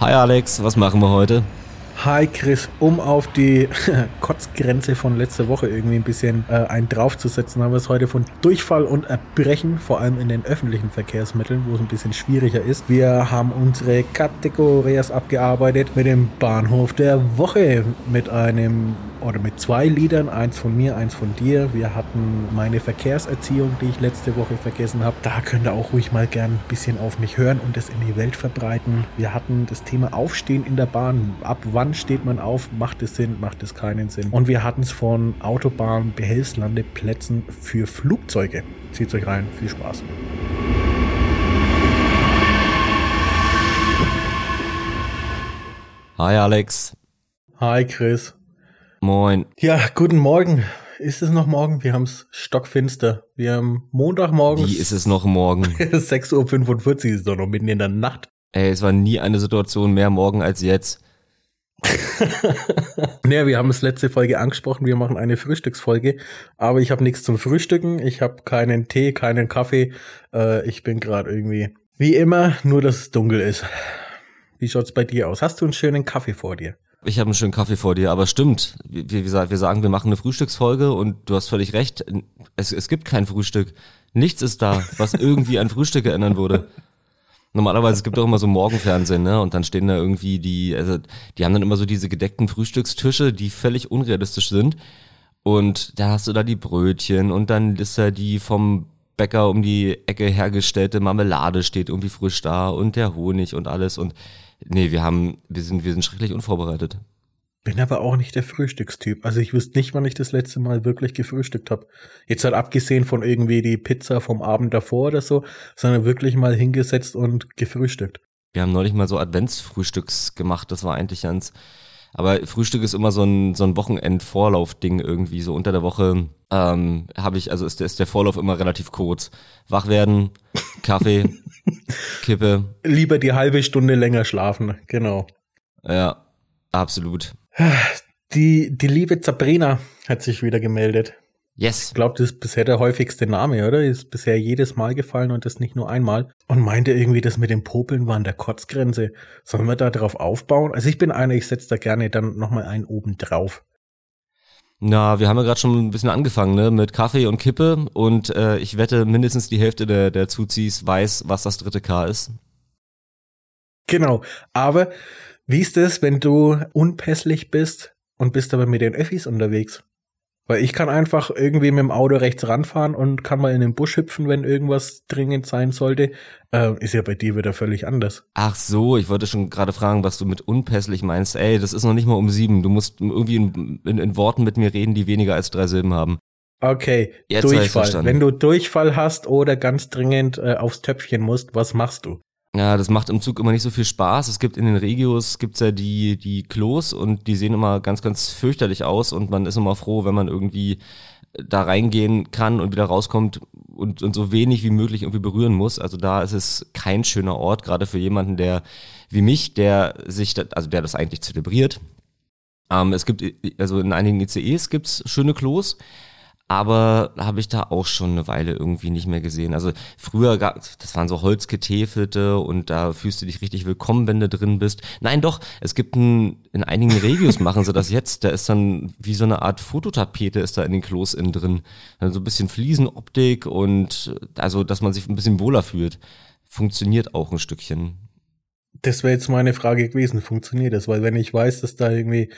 Hi Alex, was machen wir heute? Hi Chris, um auf die Kotzgrenze von letzter Woche irgendwie ein bisschen äh, einen draufzusetzen, haben wir es heute von Durchfall und Erbrechen, vor allem in den öffentlichen Verkehrsmitteln, wo es ein bisschen schwieriger ist. Wir haben unsere Kategorien abgearbeitet mit dem Bahnhof der Woche, mit einem oder mit zwei Liedern, eins von mir, eins von dir. Wir hatten meine Verkehrserziehung, die ich letzte Woche vergessen habe. Da könnt ihr auch ruhig mal gern ein bisschen auf mich hören und es in die Welt verbreiten. Wir hatten das Thema Aufstehen in der Bahn. Ab wann steht man auf? Macht es Sinn? Macht es keinen Sinn? Und wir hatten es von Autobahnbehelfslandeplätzen für Flugzeuge. Zieht euch rein. Viel Spaß. Hi Alex. Hi Chris. Moin. Ja, guten Morgen. Ist es noch morgen? Wir haben es stockfinster. Wir haben Montagmorgen. Wie ist es noch morgen? 6.45 Uhr ist doch noch mitten in der Nacht. Ey, es war nie eine Situation mehr morgen als jetzt. naja, wir haben es letzte Folge angesprochen, wir machen eine Frühstücksfolge, aber ich habe nichts zum Frühstücken, ich habe keinen Tee, keinen Kaffee, äh, ich bin gerade irgendwie wie immer, nur dass es dunkel ist. Wie schaut's bei dir aus? Hast du einen schönen Kaffee vor dir? Ich habe einen schönen Kaffee vor dir, aber stimmt. Gesagt, wir sagen, wir machen eine Frühstücksfolge und du hast völlig recht. Es, es gibt kein Frühstück. Nichts ist da, was irgendwie an Frühstück erinnern wurde. Normalerweise es gibt auch immer so Morgenfernsehen, ne? Und dann stehen da irgendwie die, also die haben dann immer so diese gedeckten Frühstückstische, die völlig unrealistisch sind. Und da hast du da die Brötchen und dann ist da die vom Bäcker um die Ecke hergestellte Marmelade steht irgendwie frisch da und der Honig und alles. Und nee, wir haben, wir sind, wir sind schrecklich unvorbereitet. Bin aber auch nicht der Frühstückstyp. Also ich wüsste nicht, wann ich das letzte Mal wirklich gefrühstückt habe. Jetzt halt abgesehen von irgendwie die Pizza vom Abend davor oder so, sondern wirklich mal hingesetzt und gefrühstückt. Wir haben neulich mal so Adventsfrühstücks gemacht. Das war eigentlich ganz. Aber Frühstück ist immer so ein, so ein Wochenend-Vorlauf-Ding irgendwie. So unter der Woche ähm, habe ich, also ist der, ist der Vorlauf immer relativ kurz. Wach werden, Kaffee, Kippe. Lieber die halbe Stunde länger schlafen, genau. Ja, absolut. Die, die liebe Sabrina hat sich wieder gemeldet. Yes. Ich glaube, das ist bisher der häufigste Name, oder? Ist bisher jedes Mal gefallen und das nicht nur einmal. Und meinte irgendwie, das mit dem Popeln war an der Kotzgrenze. Sollen wir da drauf aufbauen? Also ich bin einer, ich setze da gerne dann nochmal einen oben drauf. Na, wir haben ja gerade schon ein bisschen angefangen, ne? Mit Kaffee und Kippe und äh, ich wette, mindestens die Hälfte der, der Zuzis weiß, was das dritte K ist. Genau. Aber wie ist es, wenn du unpässlich bist und bist aber mit den Öffis unterwegs? Weil ich kann einfach irgendwie mit dem Auto rechts ranfahren und kann mal in den Busch hüpfen, wenn irgendwas dringend sein sollte. Äh, ist ja bei dir wieder völlig anders. Ach so, ich wollte schon gerade fragen, was du mit unpässlich meinst. Ey, das ist noch nicht mal um sieben. Du musst irgendwie in, in, in Worten mit mir reden, die weniger als drei Silben haben. Okay, Jetzt Durchfall. Wenn du Durchfall hast oder ganz dringend äh, aufs Töpfchen musst, was machst du? Ja, das macht im Zug immer nicht so viel Spaß. Es gibt in den Regios gibt's ja die die Klos und die sehen immer ganz ganz fürchterlich aus und man ist immer froh, wenn man irgendwie da reingehen kann und wieder rauskommt und, und so wenig wie möglich irgendwie berühren muss. Also da ist es kein schöner Ort, gerade für jemanden, der wie mich, der sich, also der das eigentlich zelebriert. Ähm, es gibt, also in einigen ICEs gibt's schöne Klos, aber habe ich da auch schon eine Weile irgendwie nicht mehr gesehen. Also früher gab das waren so Holzgetäfelte und da fühlst du dich richtig willkommen, wenn du drin bist. Nein, doch, es gibt ein, in einigen Regios machen sie das jetzt, da ist dann wie so eine Art Fototapete ist da in den Klos innen drin. Also ein bisschen Fliesenoptik und also, dass man sich ein bisschen wohler fühlt. Funktioniert auch ein Stückchen. Das wäre jetzt meine Frage gewesen, funktioniert das? Weil wenn ich weiß, dass da irgendwie,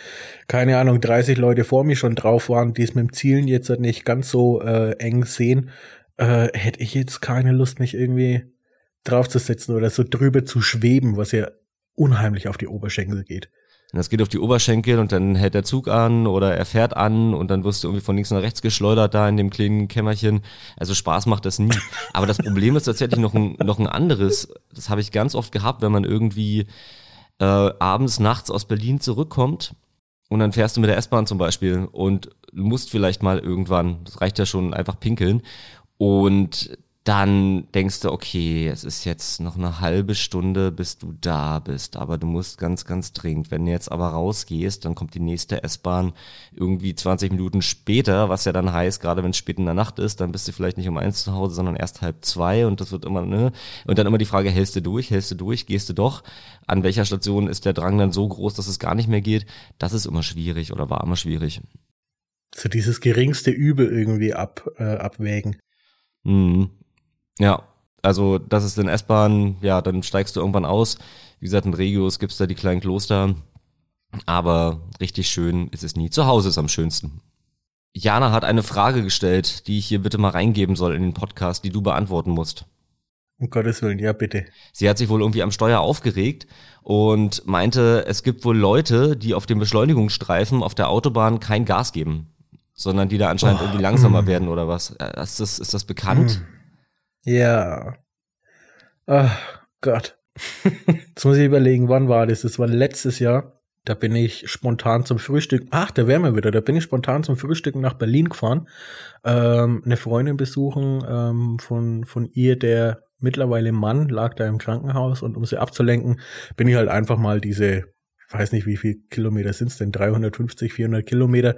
keine Ahnung, 30 Leute vor mir schon drauf waren, die es mit dem Zielen jetzt halt nicht ganz so äh, eng sehen, äh, hätte ich jetzt keine Lust, mich irgendwie draufzusetzen oder so drüber zu schweben, was ja unheimlich auf die Oberschenkel geht. Das geht auf die Oberschenkel und dann hält der Zug an oder er fährt an und dann wirst du irgendwie von links nach rechts geschleudert da in dem kleinen Kämmerchen. Also Spaß macht das nie. Aber das Problem ist tatsächlich noch ein, noch ein anderes. Das habe ich ganz oft gehabt, wenn man irgendwie äh, abends, nachts aus Berlin zurückkommt und dann fährst du mit der S-Bahn zum Beispiel und musst vielleicht mal irgendwann, das reicht ja schon, einfach pinkeln. Und dann denkst du, okay, es ist jetzt noch eine halbe Stunde, bis du da bist, aber du musst ganz, ganz dringend. Wenn du jetzt aber rausgehst, dann kommt die nächste S-Bahn irgendwie 20 Minuten später, was ja dann heißt, gerade wenn es spät in der Nacht ist, dann bist du vielleicht nicht um eins zu Hause, sondern erst halb zwei und das wird immer, ne? Und dann immer die Frage, hältst du durch, hältst du durch, gehst du doch? An welcher Station ist der Drang dann so groß, dass es gar nicht mehr geht? Das ist immer schwierig oder war immer schwierig. So dieses geringste Übel irgendwie ab, äh, abwägen. Mhm. Ja, also das ist in S-Bahn, ja, dann steigst du irgendwann aus. Wie gesagt, in Regios gibt's da die kleinen Kloster. Aber richtig schön ist es nie. Zu Hause ist am schönsten. Jana hat eine Frage gestellt, die ich hier bitte mal reingeben soll in den Podcast, die du beantworten musst. Um Gottes Willen, ja bitte. Sie hat sich wohl irgendwie am Steuer aufgeregt und meinte, es gibt wohl Leute, die auf dem Beschleunigungsstreifen auf der Autobahn kein Gas geben, sondern die da anscheinend oh. irgendwie langsamer mm. werden oder was. Äh, ist das, ist das bekannt? Mm. Ja. Ach Gott. Jetzt muss ich überlegen, wann war das? Das war letztes Jahr. Da bin ich spontan zum Frühstück. Ach, da wären wir wieder. Da bin ich spontan zum Frühstück nach Berlin gefahren. Ähm, eine Freundin besuchen ähm, von, von ihr, der mittlerweile Mann lag da im Krankenhaus und um sie abzulenken, bin ich halt einfach mal diese weiß nicht, wie viel Kilometer sind es denn, 350, 400 Kilometer,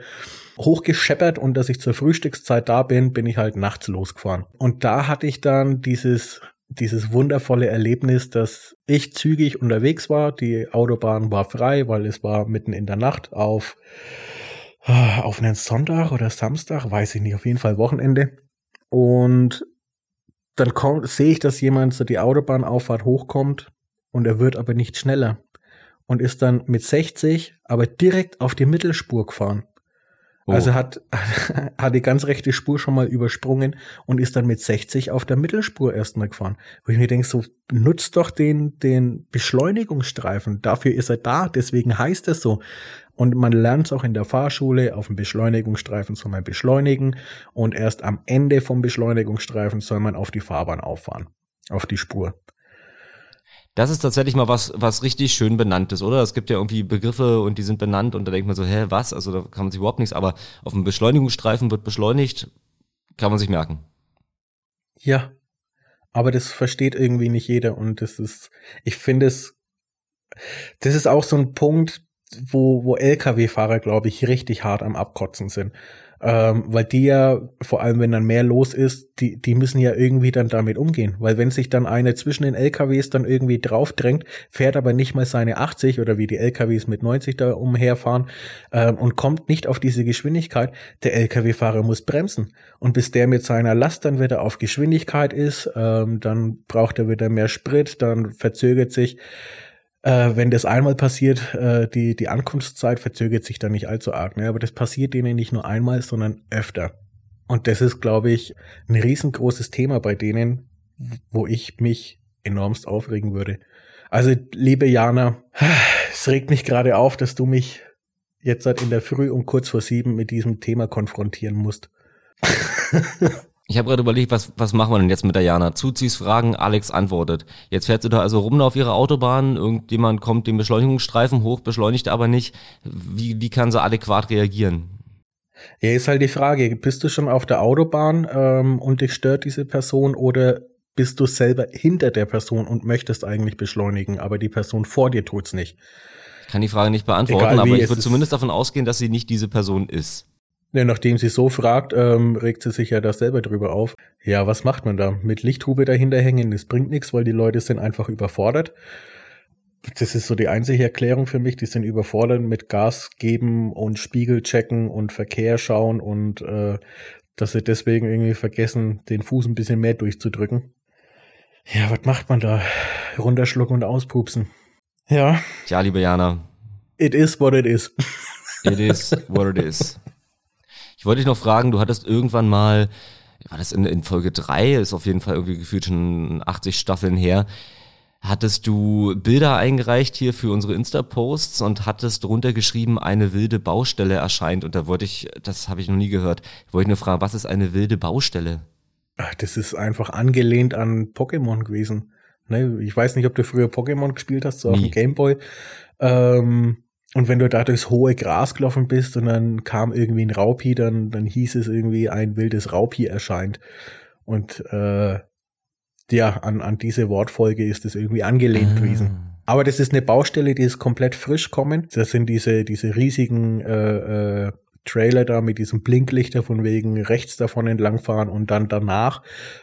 hochgescheppert und dass ich zur Frühstückszeit da bin, bin ich halt nachts losgefahren. Und da hatte ich dann dieses dieses wundervolle Erlebnis, dass ich zügig unterwegs war. Die Autobahn war frei, weil es war mitten in der Nacht auf, auf einen Sonntag oder Samstag, weiß ich nicht, auf jeden Fall Wochenende. Und dann sehe ich, dass jemand so die Autobahnauffahrt hochkommt und er wird aber nicht schneller und ist dann mit 60 aber direkt auf die Mittelspur gefahren. Oh. Also hat, hat die ganz rechte Spur schon mal übersprungen und ist dann mit 60 auf der Mittelspur erstmal gefahren. Wo ich mir denke, so nutzt doch den, den Beschleunigungsstreifen. Dafür ist er da, deswegen heißt es so. Und man lernt es auch in der Fahrschule, auf dem Beschleunigungsstreifen soll man beschleunigen und erst am Ende vom Beschleunigungsstreifen soll man auf die Fahrbahn auffahren, auf die Spur. Das ist tatsächlich mal was, was richtig schön benannt ist, oder? Es gibt ja irgendwie Begriffe und die sind benannt und da denkt man so, hä, was? Also da kann man sich überhaupt nichts, aber auf dem Beschleunigungsstreifen wird beschleunigt, kann man sich merken. Ja, aber das versteht irgendwie nicht jeder und das ist, ich finde es, das ist auch so ein Punkt, wo, wo Lkw-Fahrer, glaube ich, richtig hart am Abkotzen sind ähm, weil die ja, vor allem wenn dann mehr los ist, die, die müssen ja irgendwie dann damit umgehen, weil wenn sich dann eine zwischen den LKWs dann irgendwie draufdrängt, fährt aber nicht mal seine 80 oder wie die LKWs mit 90 da umherfahren ähm, und kommt nicht auf diese Geschwindigkeit, der LKW-Fahrer muss bremsen. Und bis der mit seiner Last dann wieder auf Geschwindigkeit ist, ähm, dann braucht er wieder mehr Sprit, dann verzögert sich äh, wenn das einmal passiert, äh, die, die Ankunftszeit verzögert sich dann nicht allzu arg. Ne? Aber das passiert denen nicht nur einmal, sondern öfter. Und das ist, glaube ich, ein riesengroßes Thema bei denen, wo ich mich enormst aufregen würde. Also, liebe Jana, es regt mich gerade auf, dass du mich jetzt seit in der Früh um kurz vor sieben mit diesem Thema konfrontieren musst. Ich habe gerade überlegt, was, was machen wir denn jetzt mit der Jana? Zuzis Fragen, Alex antwortet. Jetzt fährt sie da also rum auf ihrer Autobahn, irgendjemand kommt den Beschleunigungsstreifen hoch, beschleunigt aber nicht. Wie, wie kann sie adäquat reagieren? Ja, ist halt die Frage, bist du schon auf der Autobahn ähm, und dich stört diese Person oder bist du selber hinter der Person und möchtest eigentlich beschleunigen, aber die Person vor dir tut's nicht? Ich kann die Frage nicht beantworten, Egal, aber ich würde zumindest davon ausgehen, dass sie nicht diese Person ist. Ja, nachdem sie so fragt, ähm, regt sie sich ja da selber drüber auf. Ja, was macht man da? Mit Lichthube dahinter hängen, das bringt nichts, weil die Leute sind einfach überfordert. Das ist so die einzige Erklärung für mich. Die sind überfordert mit Gas geben und Spiegel checken und Verkehr schauen und äh, dass sie deswegen irgendwie vergessen, den Fuß ein bisschen mehr durchzudrücken. Ja, was macht man da? Runterschlucken und auspupsen. Ja. Ja, liebe Jana. It is what it is. It is what it is. Ich wollte dich noch fragen, du hattest irgendwann mal, war das in, in Folge drei? ist auf jeden Fall irgendwie gefühlt schon 80 Staffeln her, hattest du Bilder eingereicht hier für unsere Insta-Posts und hattest drunter geschrieben, eine wilde Baustelle erscheint. Und da wollte ich, das habe ich noch nie gehört, wollte ich nur fragen, was ist eine wilde Baustelle? Ach, das ist einfach angelehnt an Pokémon gewesen. Ne, ich weiß nicht, ob du früher Pokémon gespielt hast, so nie. auf dem Gameboy. Ähm, und wenn du da durchs hohe Gras gelaufen bist und dann kam irgendwie ein Raupi, dann, dann hieß es irgendwie, ein wildes Raupi erscheint. Und äh, Ja, an, an diese Wortfolge ist es irgendwie angelehnt ah. gewesen. Aber das ist eine Baustelle, die ist komplett frisch kommen. Das sind diese, diese riesigen äh, äh, Trailer da mit diesem Blinklichter von wegen rechts davon entlangfahren und dann danach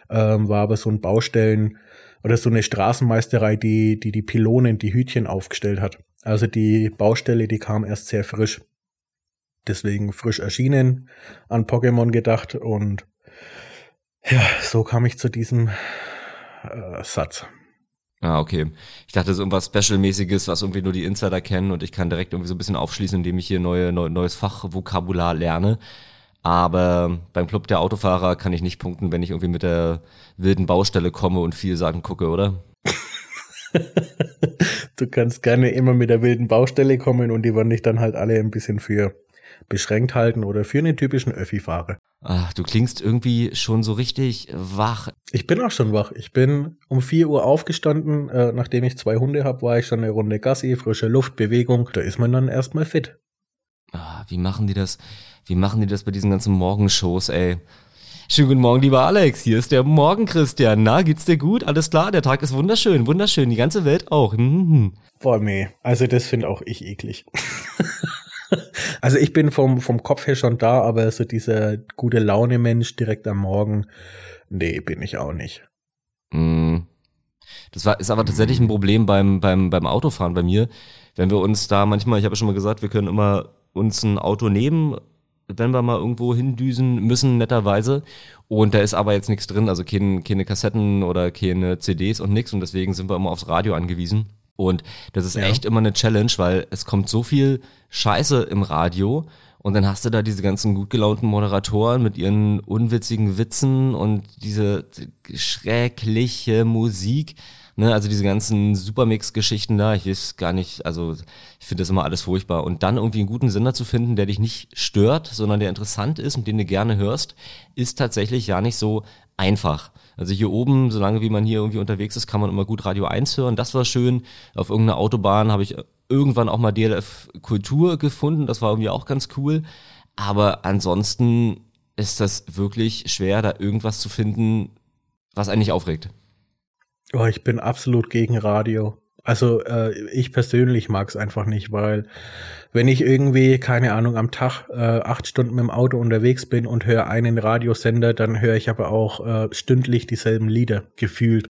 ähm, war aber so ein Baustellen oder so eine Straßenmeisterei, die die, die Pylonen, die Hütchen aufgestellt hat. Also die Baustelle, die kam erst sehr frisch. Deswegen frisch erschienen, an Pokémon gedacht und ja, so kam ich zu diesem äh, Satz. Ah, okay. Ich dachte, das ist irgendwas Special-mäßiges, was irgendwie nur die Insider kennen und ich kann direkt irgendwie so ein bisschen aufschließen, indem ich hier neue, neu, neues Fachvokabular lerne. Aber beim Club der Autofahrer kann ich nicht punkten, wenn ich irgendwie mit der wilden Baustelle komme und viel Sachen gucke, oder? du kannst gerne immer mit der wilden Baustelle kommen und die wollen dich dann halt alle ein bisschen für beschränkt halten oder für einen typischen Öffi-Fahrer. Ach, du klingst irgendwie schon so richtig wach. Ich bin auch schon wach. Ich bin um 4 Uhr aufgestanden. Äh, nachdem ich zwei Hunde habe, war ich schon eine Runde Gassi, frische Luft, Bewegung. Da ist man dann erstmal fit. Ah, wie machen die das? Wie machen die das bei diesen ganzen Morgenshows, ey? Schönen guten Morgen, lieber Alex. Hier ist der Morgen Christian. Na, geht's dir gut? Alles klar? Der Tag ist wunderschön, wunderschön. Die ganze Welt auch. Mhm. Boah, nee. Also das finde auch ich eklig. Also ich bin vom, vom Kopf her schon da, aber so dieser gute Laune Mensch direkt am Morgen, nee, bin ich auch nicht. Mm. Das war, ist aber tatsächlich ein Problem beim, beim, beim Autofahren bei mir. Wenn wir uns da manchmal, ich habe ja schon mal gesagt, wir können immer uns ein Auto nehmen, wenn wir mal irgendwo hindüsen müssen, netterweise. Und da ist aber jetzt nichts drin, also keine, keine Kassetten oder keine CDs und nichts. Und deswegen sind wir immer aufs Radio angewiesen. Und das ist ja. echt immer eine Challenge, weil es kommt so viel Scheiße im Radio und dann hast du da diese ganzen gut gelaunten Moderatoren mit ihren unwitzigen Witzen und diese schreckliche Musik. Ne, also diese ganzen Supermix-Geschichten da, ich weiß gar nicht, also ich finde das immer alles furchtbar. Und dann irgendwie einen guten Sender zu finden, der dich nicht stört, sondern der interessant ist und den du gerne hörst, ist tatsächlich ja nicht so einfach. Also hier oben, solange wie man hier irgendwie unterwegs ist, kann man immer gut Radio 1 hören. Das war schön. Auf irgendeiner Autobahn habe ich irgendwann auch mal DLF Kultur gefunden. Das war irgendwie auch ganz cool. Aber ansonsten ist das wirklich schwer, da irgendwas zu finden, was eigentlich aufregt. Oh, ich bin absolut gegen Radio. Also äh, ich persönlich mag es einfach nicht, weil wenn ich irgendwie, keine Ahnung, am Tag äh, acht Stunden mit dem Auto unterwegs bin und höre einen Radiosender, dann höre ich aber auch äh, stündlich dieselben Lieder gefühlt.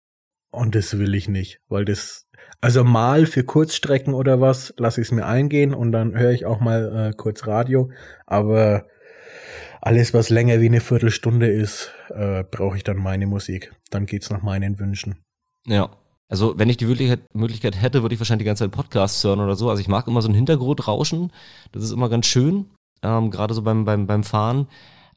Und das will ich nicht, weil das, also mal für Kurzstrecken oder was, lasse ich es mir eingehen und dann höre ich auch mal äh, kurz Radio. Aber alles, was länger wie eine Viertelstunde ist, äh, brauche ich dann meine Musik. Dann geht's nach meinen Wünschen. Ja, also wenn ich die Möglichkeit hätte, würde ich wahrscheinlich die ganze Zeit Podcasts hören oder so. Also ich mag immer so ein Hintergrundrauschen. Das ist immer ganz schön, ähm, gerade so beim, beim, beim Fahren.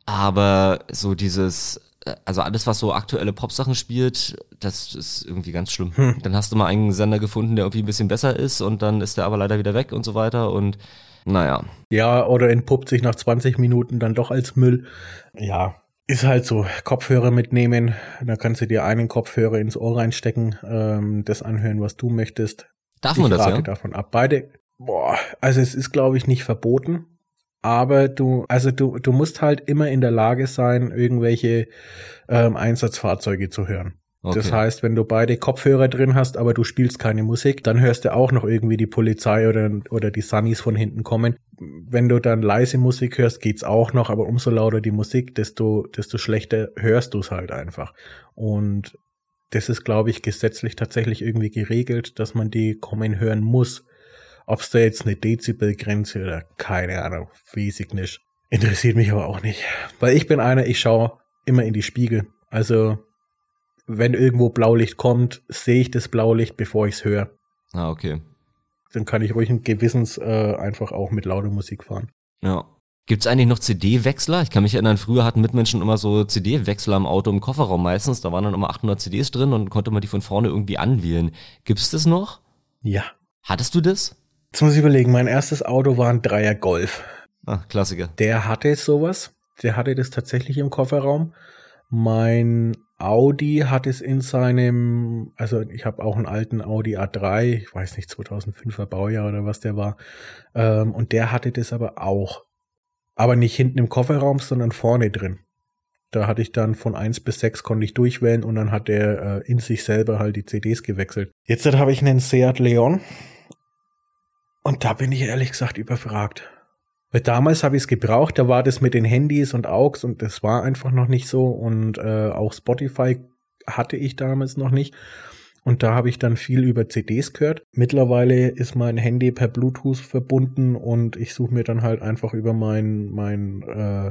Aber so dieses, äh, also alles, was so aktuelle Popsachen spielt, das ist irgendwie ganz schlimm. Hm. Dann hast du mal einen Sender gefunden, der irgendwie ein bisschen besser ist und dann ist der aber leider wieder weg und so weiter und naja. Ja, oder entpuppt sich nach 20 Minuten dann doch als Müll. Ja, ist halt so, Kopfhörer mitnehmen, da kannst du dir einen Kopfhörer ins Ohr reinstecken, ähm, das anhören, was du möchtest. Darf man ich das, ja? davon ab. Beide, boah, also es ist, glaube ich, nicht verboten, aber du, also du, du musst halt immer in der Lage sein, irgendwelche ähm, Einsatzfahrzeuge zu hören. Okay. Das heißt, wenn du beide Kopfhörer drin hast, aber du spielst keine Musik, dann hörst du auch noch irgendwie die Polizei oder, oder die Sunnies von hinten kommen. Wenn du dann leise Musik hörst, geht's auch noch, aber umso lauter die Musik, desto, desto schlechter hörst du es halt einfach. Und das ist, glaube ich, gesetzlich tatsächlich irgendwie geregelt, dass man die kommen hören muss. Ob es da jetzt eine Dezibelgrenze oder keine Ahnung, weiß ich nicht. Interessiert mich aber auch nicht. Weil ich bin einer, ich schaue immer in die Spiegel. Also wenn irgendwo Blaulicht kommt, sehe ich das Blaulicht, bevor ich es höre. Ah, okay. Dann kann ich ruhig ein Gewissens äh, einfach auch mit lauter Musik fahren. Ja. Gibt's eigentlich noch CD-Wechsler? Ich kann mich erinnern, früher hatten Mitmenschen immer so CD-Wechsler im Auto im Kofferraum meistens. Da waren dann immer 800 CDs drin und konnte man die von vorne irgendwie anwählen. Gibt's das noch? Ja. Hattest du das? Jetzt muss ich überlegen, mein erstes Auto war ein Dreier Golf. Ah, Klassiker. Der hatte sowas. Der hatte das tatsächlich im Kofferraum. Mein Audi hat es in seinem, also ich habe auch einen alten Audi A3, ich weiß nicht, 2005er Baujahr oder was der war, ähm, und der hatte das aber auch. Aber nicht hinten im Kofferraum, sondern vorne drin. Da hatte ich dann von eins bis sechs konnte ich durchwählen und dann hat der äh, in sich selber halt die CDs gewechselt. Jetzt habe ich einen Seat Leon und da bin ich ehrlich gesagt überfragt. Weil damals habe ich es gebraucht, da war das mit den Handys und AUX und das war einfach noch nicht so und äh, auch Spotify hatte ich damals noch nicht. Und da habe ich dann viel über CDs gehört. Mittlerweile ist mein Handy per Bluetooth verbunden und ich suche mir dann halt einfach über mein, mein äh,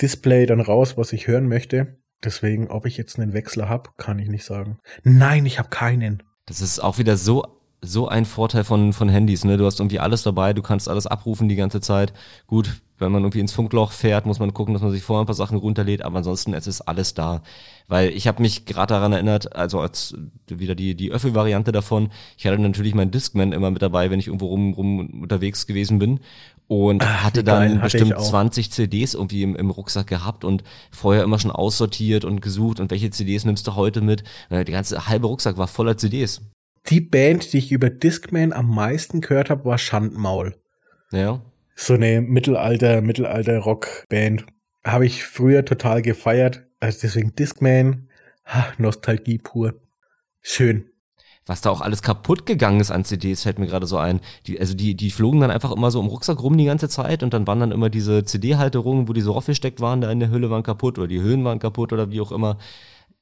Display dann raus, was ich hören möchte. Deswegen, ob ich jetzt einen Wechsler habe, kann ich nicht sagen. Nein, ich habe keinen. Das ist auch wieder so so ein Vorteil von, von Handys, ne? Du hast irgendwie alles dabei, du kannst alles abrufen die ganze Zeit. Gut, wenn man irgendwie ins Funkloch fährt, muss man gucken, dass man sich vorher ein paar Sachen runterlädt, aber ansonsten es ist alles da. Weil ich habe mich gerade daran erinnert, also als wieder die, die Öffel-Variante davon, ich hatte natürlich meinen Discman immer mit dabei, wenn ich irgendwo rum, rum unterwegs gewesen bin und Ach, hatte dann hatte bestimmt 20 CDs irgendwie im, im Rucksack gehabt und vorher immer schon aussortiert und gesucht und welche CDs nimmst du heute mit. Der ganze halbe Rucksack war voller CDs. Die Band, die ich über Discman am meisten gehört habe, war Schandmaul. Ja. So eine Mittelalter, Mittelalter-Rock-Band. Habe ich früher total gefeiert. Also deswegen Discman, ha, Nostalgie pur. Schön was da auch alles kaputt gegangen ist an CDs, fällt mir gerade so ein. Die, also die, die flogen dann einfach immer so im Rucksack rum die ganze Zeit und dann waren dann immer diese CD-Halterungen, wo die so raufgesteckt waren, da in der Hülle waren kaputt oder die Höhen waren kaputt oder wie auch immer.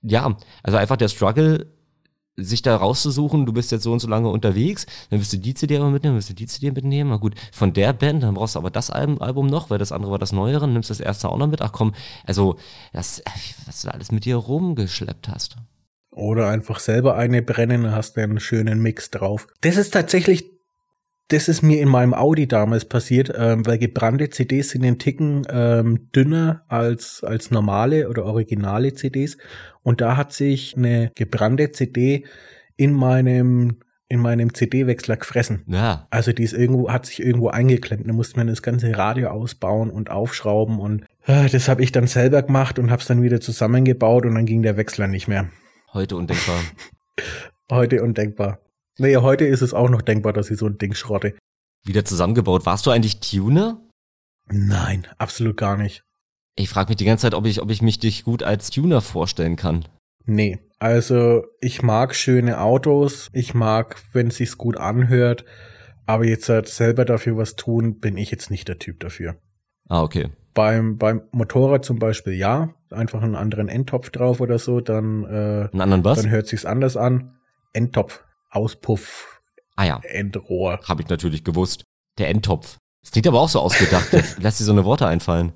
Ja, also einfach der Struggle, sich da rauszusuchen, du bist jetzt so und so lange unterwegs, dann wirst du die CD aber mitnehmen, wirst du die CD mitnehmen, na gut, von der Band, dann brauchst du aber das Album, noch, weil das andere war das Neuere, nimmst das erste auch noch mit, ach komm, also, das, was du alles mit dir rumgeschleppt hast. Oder einfach selber eine brennen, hast einen schönen Mix drauf. Das ist tatsächlich, das ist mir in meinem Audi damals passiert, ähm, weil gebrannte CDs sind einen Ticken ähm, dünner als, als normale oder originale CDs. Und da hat sich eine gebrannte CD in meinem in meinem CD-Wechsler gefressen. Ja. Also die ist irgendwo, hat sich irgendwo eingeklemmt. Da musste man das ganze Radio ausbauen und aufschrauben und äh, das habe ich dann selber gemacht und habe es dann wieder zusammengebaut und dann ging der Wechsler nicht mehr. Heute undenkbar. heute undenkbar. Nee, heute ist es auch noch denkbar, dass ich so ein Ding schrotte. Wieder zusammengebaut. Warst du eigentlich Tuner? Nein, absolut gar nicht. Ich frage mich die ganze Zeit, ob ich, ob ich mich dich gut als Tuner vorstellen kann. Nee, also ich mag schöne Autos, ich mag, wenn es sich gut anhört, aber jetzt halt selber dafür was tun, bin ich jetzt nicht der Typ dafür. Ah, okay. Beim, beim Motorrad zum Beispiel ja, einfach einen anderen Endtopf drauf oder so, dann, äh, einen anderen was? dann hört sich's anders an. Endtopf, Auspuff, ah ja. Endrohr. Habe ich natürlich gewusst. Der Endtopf. Das klingt aber auch so ausgedacht. Lass dir so eine Worte einfallen.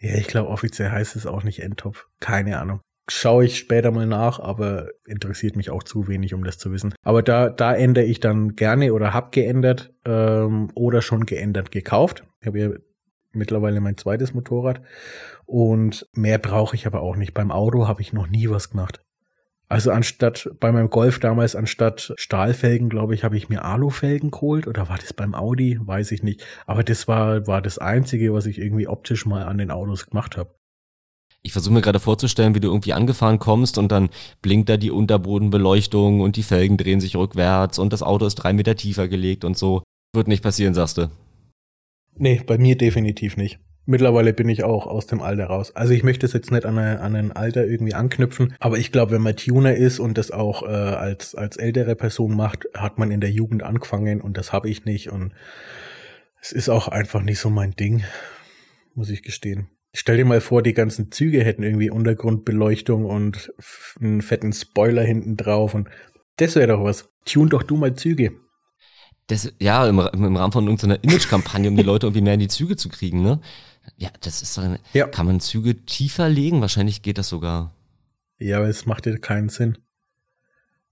Ja, ich glaube, offiziell heißt es auch nicht Endtopf. Keine Ahnung. Schaue ich später mal nach, aber interessiert mich auch zu wenig, um das zu wissen. Aber da, da ändere ich dann gerne oder hab geändert ähm, oder schon geändert gekauft. Ich habe ja mittlerweile mein zweites Motorrad. Und mehr brauche ich aber auch nicht. Beim Auto habe ich noch nie was gemacht. Also anstatt bei meinem Golf damals anstatt Stahlfelgen, glaube ich, habe ich mir Alufelgen geholt oder war das beim Audi, weiß ich nicht. Aber das war war das einzige, was ich irgendwie optisch mal an den Autos gemacht habe. Ich versuche mir gerade vorzustellen, wie du irgendwie angefahren kommst und dann blinkt da die Unterbodenbeleuchtung und die Felgen drehen sich rückwärts und das Auto ist drei Meter tiefer gelegt und so. Wird nicht passieren, sagst du. Nee, bei mir definitiv nicht. Mittlerweile bin ich auch aus dem Alter raus. Also ich möchte es jetzt nicht an, eine, an ein Alter irgendwie anknüpfen, aber ich glaube, wenn man Tuner ist und das auch äh, als, als ältere Person macht, hat man in der Jugend angefangen und das habe ich nicht und es ist auch einfach nicht so mein Ding, muss ich gestehen. Stell dir mal vor, die ganzen Züge hätten irgendwie Untergrundbeleuchtung und einen fetten Spoiler hinten drauf und das wäre doch was. Tune doch du mal Züge das, ja, im, im Rahmen von irgendeiner Image-Kampagne, um die Leute irgendwie mehr in die Züge zu kriegen, ne? Ja, das ist doch, ja. kann man Züge tiefer legen? Wahrscheinlich geht das sogar. Ja, aber es macht dir keinen Sinn.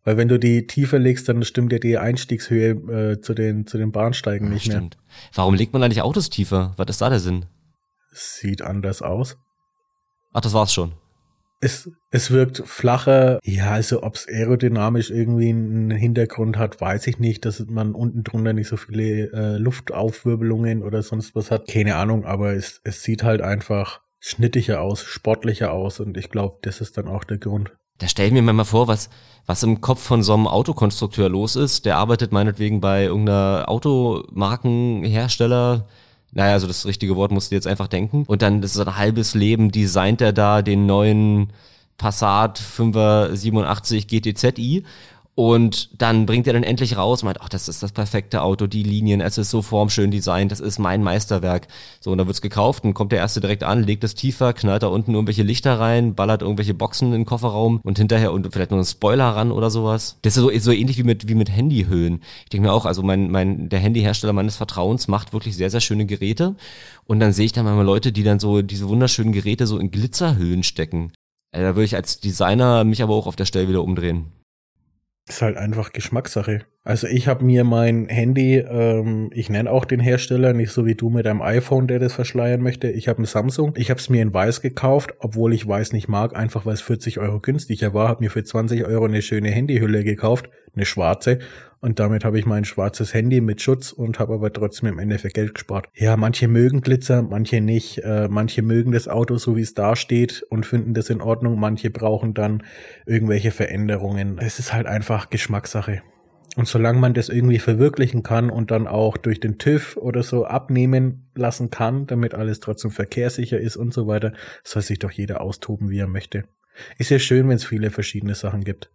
Weil wenn du die tiefer legst, dann stimmt ja die Einstiegshöhe äh, zu den, zu den Bahnsteigen ja, nicht stimmt. mehr. Warum legt man eigentlich Autos tiefer? Was ist da der Sinn? Sieht anders aus. Ach, das war's schon es, es wirkt flacher. Ja, also ob es aerodynamisch irgendwie einen Hintergrund hat, weiß ich nicht, dass man unten drunter nicht so viele äh, Luftaufwirbelungen oder sonst was hat. Keine Ahnung, aber es, es sieht halt einfach schnittiger aus, sportlicher aus und ich glaube, das ist dann auch der Grund. Da stell mir mal vor, was, was im Kopf von so einem Autokonstrukteur los ist. Der arbeitet meinetwegen bei irgendeiner Automarkenhersteller, Naja, also das richtige Wort musst du jetzt einfach denken. Und dann das ist ein halbes Leben, designt er da den neuen Passat 5er 87 GTZI und dann bringt er dann endlich raus und meint, ach, das ist das perfekte Auto, die Linien, es ist so formschön designt, das ist mein Meisterwerk. So, und dann wird's gekauft und kommt der erste direkt an, legt es tiefer, knallt da unten irgendwelche Lichter rein, ballert irgendwelche Boxen in den Kofferraum und hinterher und vielleicht noch einen Spoiler ran oder sowas. Das ist so, so ähnlich wie mit, wie mit Handyhöhen. Ich denke mir auch, also mein, mein, der Handyhersteller meines Vertrauens macht wirklich sehr, sehr schöne Geräte. Und dann sehe ich dann mal Leute, die dann so diese wunderschönen Geräte so in Glitzerhöhen stecken. Da würde ich als Designer mich aber auch auf der Stelle wieder umdrehen. Ist halt einfach Geschmackssache. Also ich habe mir mein Handy, ähm, ich nenne auch den Hersteller, nicht so wie du mit deinem iPhone, der das verschleiern möchte. Ich habe ein Samsung. Ich habe es mir in weiß gekauft, obwohl ich weiß nicht mag, einfach weil es 40 Euro günstiger war. Habe mir für 20 Euro eine schöne Handyhülle gekauft, eine schwarze. Und damit habe ich mein schwarzes Handy mit Schutz und habe aber trotzdem im Endeffekt Geld gespart. Ja, manche mögen Glitzer, manche nicht. Äh, manche mögen das Auto so, wie es da steht und finden das in Ordnung. Manche brauchen dann irgendwelche Veränderungen. Es ist halt einfach Geschmackssache. Und solange man das irgendwie verwirklichen kann und dann auch durch den TÜV oder so abnehmen lassen kann, damit alles trotzdem verkehrssicher ist und so weiter, soll sich doch jeder austoben, wie er möchte. Ist ja schön, wenn es viele verschiedene Sachen gibt.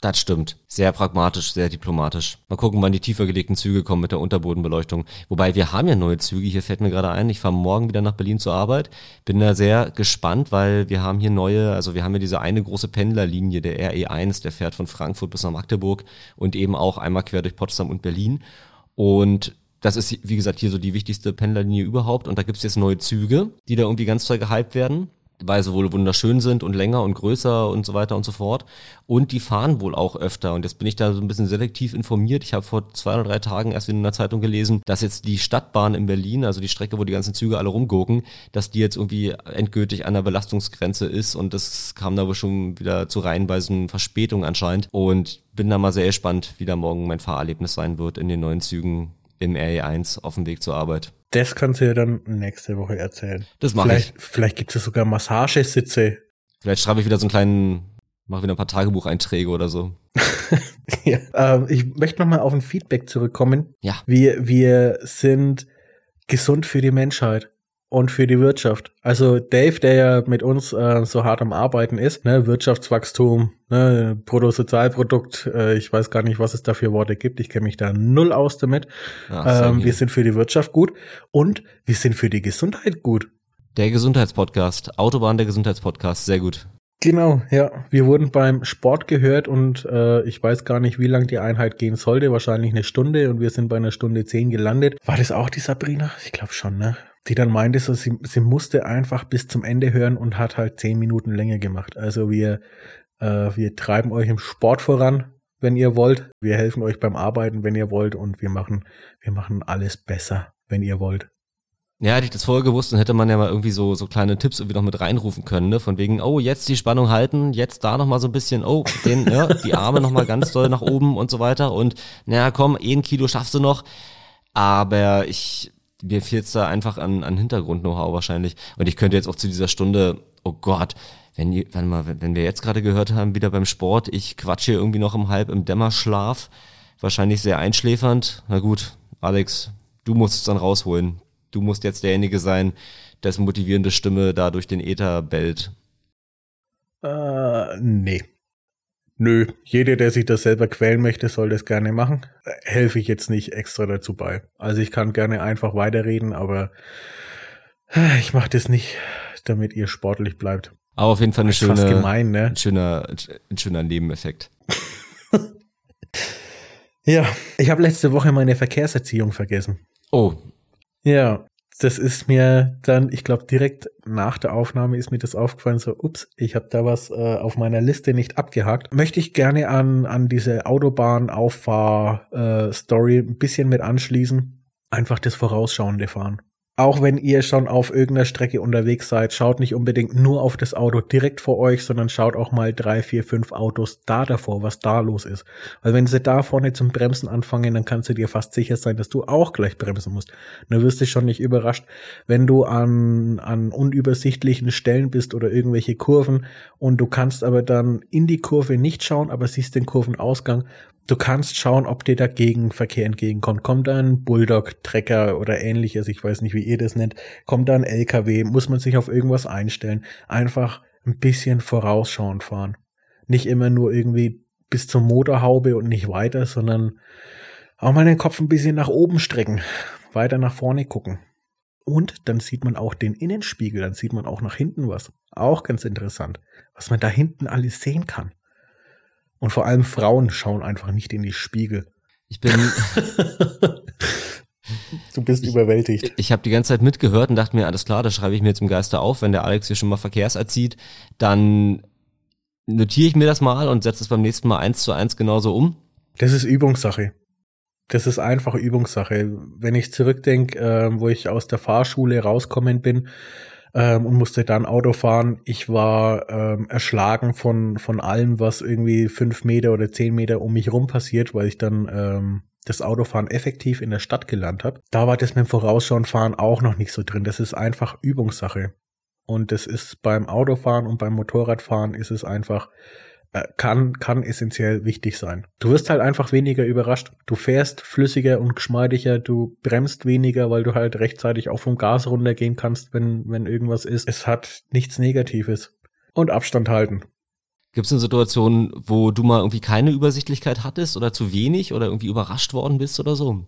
Das stimmt. Sehr pragmatisch, sehr diplomatisch. Mal gucken, wann die tiefer gelegten Züge kommen mit der Unterbodenbeleuchtung. Wobei wir haben ja neue Züge. Hier fällt mir gerade ein, ich fahre morgen wieder nach Berlin zur Arbeit. Bin da sehr gespannt, weil wir haben hier neue, also wir haben ja diese eine große Pendlerlinie, der RE1, der fährt von Frankfurt bis nach Magdeburg und eben auch einmal quer durch Potsdam und Berlin. Und das ist, wie gesagt, hier so die wichtigste Pendlerlinie überhaupt. Und da gibt's jetzt neue Züge, die da irgendwie ganz toll gehypt werden weil sie wohl wunderschön sind und länger und größer und so weiter und so fort. Und die fahren wohl auch öfter. Und jetzt bin ich da so ein bisschen selektiv informiert. Ich habe vor zwei oder drei Tagen erst in einer Zeitung gelesen, dass jetzt die Stadtbahn in Berlin, also die Strecke, wo die ganzen Züge alle rumgucken, dass die jetzt irgendwie endgültig an der Belastungsgrenze ist. Und das kam da wohl schon wieder zu reihenweisen Verspätungen anscheinend. Und bin da mal sehr gespannt, wie da morgen mein Fahrerlebnis sein wird in den neuen Zügen im RE1 auf dem Weg zur Arbeit. Das kannst du ja dann nächste Woche erzählen. Das mache ich. Vielleicht gibt es sogar Massagesitze. Vielleicht schreibe ich wieder so einen kleinen, mache wieder ein paar Tagebucheinträge oder so. ja, ähm, ich möchte nochmal auf ein Feedback zurückkommen. Ja. Wir, wir sind gesund für die Menschheit und für die Wirtschaft. Also Dave, der ja mit uns äh, so hart am Arbeiten ist, ne, Wirtschaftswachstum, ne, Bruttosozialprodukt, äh, ich weiß gar nicht, was es da für Worte gibt, ich kenne mich da null aus damit. Ach, ähm, wir sind für die Wirtschaft gut und wir sind für die Gesundheit gut. Der Gesundheitspodcast, Autobahn der Gesundheitspodcast, sehr gut. Genau, ja. Wir wurden beim Sport gehört und äh, ich weiß gar nicht, wie lang die Einheit gehen sollte. Wahrscheinlich eine Stunde und wir sind bei einer Stunde zehn gelandet. War das auch die Sabrina? Ich glaube schon, ne? Die dann meinte, so, sie, sie musste einfach bis zum Ende hören und hat halt zehn Minuten länger gemacht. Also wir, äh, wir treiben euch im Sport voran, wenn ihr wollt. Wir helfen euch beim Arbeiten, wenn ihr wollt. Und wir machen, wir machen alles besser, wenn ihr wollt. Ja, hätte ich das vorher gewusst, dann hätte man ja mal irgendwie so, so kleine Tipps irgendwie noch mit reinrufen können, ne? Von wegen, oh, jetzt die Spannung halten, jetzt da nochmal so ein bisschen, oh, den, ja, die Arme nochmal ganz doll nach oben und so weiter. Und naja, komm, ein Kilo schaffst du noch. Aber ich mir fehlt da einfach an, an Hintergrund-Know-how wahrscheinlich. Und ich könnte jetzt auch zu dieser Stunde, oh Gott, wenn, wenn, mal, wenn wir jetzt gerade gehört haben, wieder beim Sport, ich quatsche irgendwie noch im Halb im Dämmerschlaf, wahrscheinlich sehr einschläfernd. Na gut, Alex, du musst es dann rausholen. Du musst jetzt derjenige sein, dessen motivierende Stimme da durch den Äther bellt. Äh, nee. Nö, jeder, der sich das selber quälen möchte, soll das gerne machen. Helfe ich jetzt nicht extra dazu bei. Also ich kann gerne einfach weiterreden, aber ich mache das nicht, damit ihr sportlich bleibt. Aber auf jeden Fall eine schöne, gemein, ne? ein schöner, ein schöner Nebeneffekt. ja, ich habe letzte Woche meine Verkehrserziehung vergessen. Oh. Ja, das ist mir dann, ich glaube, direkt nach der Aufnahme ist mir das aufgefallen, so, ups, ich habe da was äh, auf meiner Liste nicht abgehakt. Möchte ich gerne an, an diese Autobahn-Auffahr-Story äh, ein bisschen mit anschließen. Einfach das vorausschauende Fahren auch wenn ihr schon auf irgendeiner Strecke unterwegs seid, schaut nicht unbedingt nur auf das Auto direkt vor euch, sondern schaut auch mal drei, vier, fünf Autos da davor, was da los ist. Weil wenn sie da vorne zum Bremsen anfangen, dann kannst du dir fast sicher sein, dass du auch gleich bremsen musst. Dann wirst du schon nicht überrascht, wenn du an, an unübersichtlichen Stellen bist oder irgendwelche Kurven und du kannst aber dann in die Kurve nicht schauen, aber siehst den Kurvenausgang, Du kannst schauen, ob dir dagegen Verkehr entgegenkommt. Kommt da ein Bulldog, Trecker oder ähnliches, ich weiß nicht, wie ihr das nennt. Kommt da ein LKW, muss man sich auf irgendwas einstellen. Einfach ein bisschen vorausschauend fahren. Nicht immer nur irgendwie bis zur Motorhaube und nicht weiter, sondern auch mal den Kopf ein bisschen nach oben strecken, weiter nach vorne gucken. Und dann sieht man auch den Innenspiegel, dann sieht man auch nach hinten was. Auch ganz interessant, was man da hinten alles sehen kann. Und vor allem Frauen schauen einfach nicht in die Spiegel. Ich bin. du bist ich, überwältigt. Ich, ich habe die ganze Zeit mitgehört und dachte mir, alles klar, das schreibe ich mir jetzt im Geiste auf. Wenn der Alex hier schon mal Verkehrserzieht, dann notiere ich mir das mal und setze es beim nächsten Mal eins zu eins genauso um. Das ist Übungssache. Das ist einfach Übungssache. Wenn ich zurückdenke, äh, wo ich aus der Fahrschule rauskommen bin, ähm, und musste dann Auto fahren. Ich war ähm, erschlagen von, von allem, was irgendwie fünf Meter oder zehn Meter um mich rum passiert, weil ich dann ähm, das Autofahren effektiv in der Stadt gelernt habe. Da war das mit dem Vorausschauen fahren auch noch nicht so drin. Das ist einfach Übungssache. Und das ist beim Autofahren und beim Motorradfahren ist es einfach kann, kann essentiell wichtig sein. Du wirst halt einfach weniger überrascht. Du fährst flüssiger und geschmeidiger, du bremst weniger, weil du halt rechtzeitig auch vom Gas runtergehen kannst, wenn, wenn irgendwas ist. Es hat nichts Negatives. Und Abstand halten. Gibt es eine Situation, wo du mal irgendwie keine Übersichtlichkeit hattest oder zu wenig oder irgendwie überrascht worden bist oder so?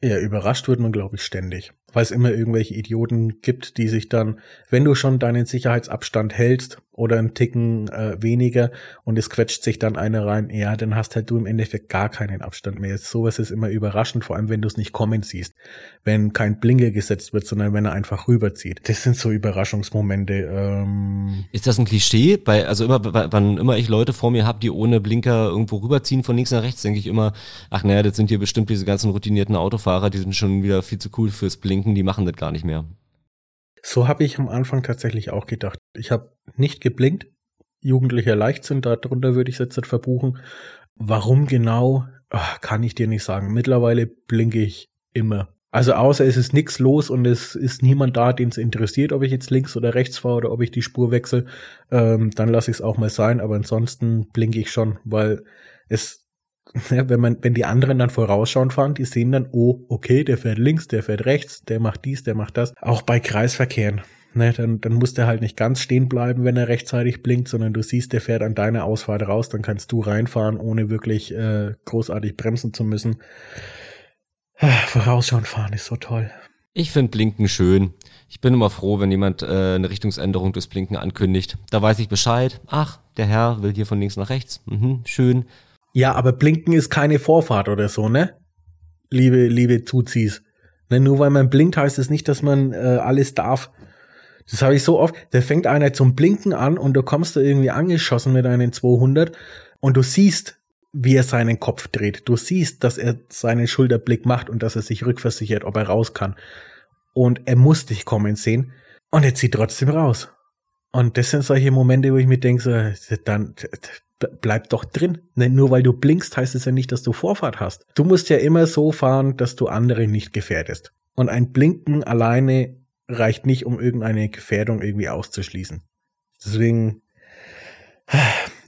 Ja, überrascht wird man, glaube ich, ständig weil es immer irgendwelche Idioten gibt, die sich dann, wenn du schon deinen Sicherheitsabstand hältst oder einen Ticken äh, weniger und es quetscht sich dann einer rein, ja, dann hast halt du im Endeffekt gar keinen Abstand mehr. Sowas ist immer überraschend, vor allem wenn du es nicht kommen siehst. Wenn kein Blinker gesetzt wird, sondern wenn er einfach rüberzieht. Das sind so Überraschungsmomente. Ähm ist das ein Klischee? Bei, also immer, wann immer ich Leute vor mir habe, die ohne Blinker irgendwo rüberziehen von links nach rechts, denke ich immer, ach naja, das sind hier bestimmt diese ganzen routinierten Autofahrer, die sind schon wieder viel zu cool fürs Blinken denken, die machen das gar nicht mehr. So habe ich am Anfang tatsächlich auch gedacht. Ich habe nicht geblinkt. Jugendlicher Leichtsinn, darunter würde ich es jetzt verbuchen. Warum genau, ach, kann ich dir nicht sagen. Mittlerweile blinke ich immer. Also außer es ist nichts los und es ist niemand da, den es interessiert, ob ich jetzt links oder rechts fahre oder ob ich die Spur wechsle, ähm, dann lasse ich es auch mal sein. Aber ansonsten blinke ich schon, weil es ja, wenn man, wenn die anderen dann vorausschauen fahren, die sehen dann, oh, okay, der fährt links, der fährt rechts, der macht dies, der macht das. Auch bei Kreisverkehren. Ne, dann, dann muss der halt nicht ganz stehen bleiben, wenn er rechtzeitig blinkt, sondern du siehst, der fährt an deiner Ausfahrt raus, dann kannst du reinfahren, ohne wirklich äh, großartig bremsen zu müssen. Ah, vorausschauen fahren ist so toll. Ich finde Blinken schön. Ich bin immer froh, wenn jemand äh, eine Richtungsänderung des Blinken ankündigt. Da weiß ich Bescheid. Ach, der Herr will hier von links nach rechts. Mhm, schön. Ja, aber Blinken ist keine Vorfahrt oder so, ne? Liebe, liebe Zuzis. Ne, nur weil man blinkt, heißt es nicht, dass man äh, alles darf. Das habe ich so oft. Da fängt einer zum Blinken an und du kommst da irgendwie angeschossen mit einem 200 und du siehst, wie er seinen Kopf dreht. Du siehst, dass er seinen Schulterblick macht und dass er sich rückversichert, ob er raus kann. Und er muss dich kommen sehen und er zieht trotzdem raus. Und das sind solche Momente, wo ich mir denke, so, dann bleib doch drin. Ne, nur weil du blinkst, heißt es ja nicht, dass du Vorfahrt hast. Du musst ja immer so fahren, dass du andere nicht gefährdest. Und ein Blinken alleine reicht nicht, um irgendeine Gefährdung irgendwie auszuschließen. Deswegen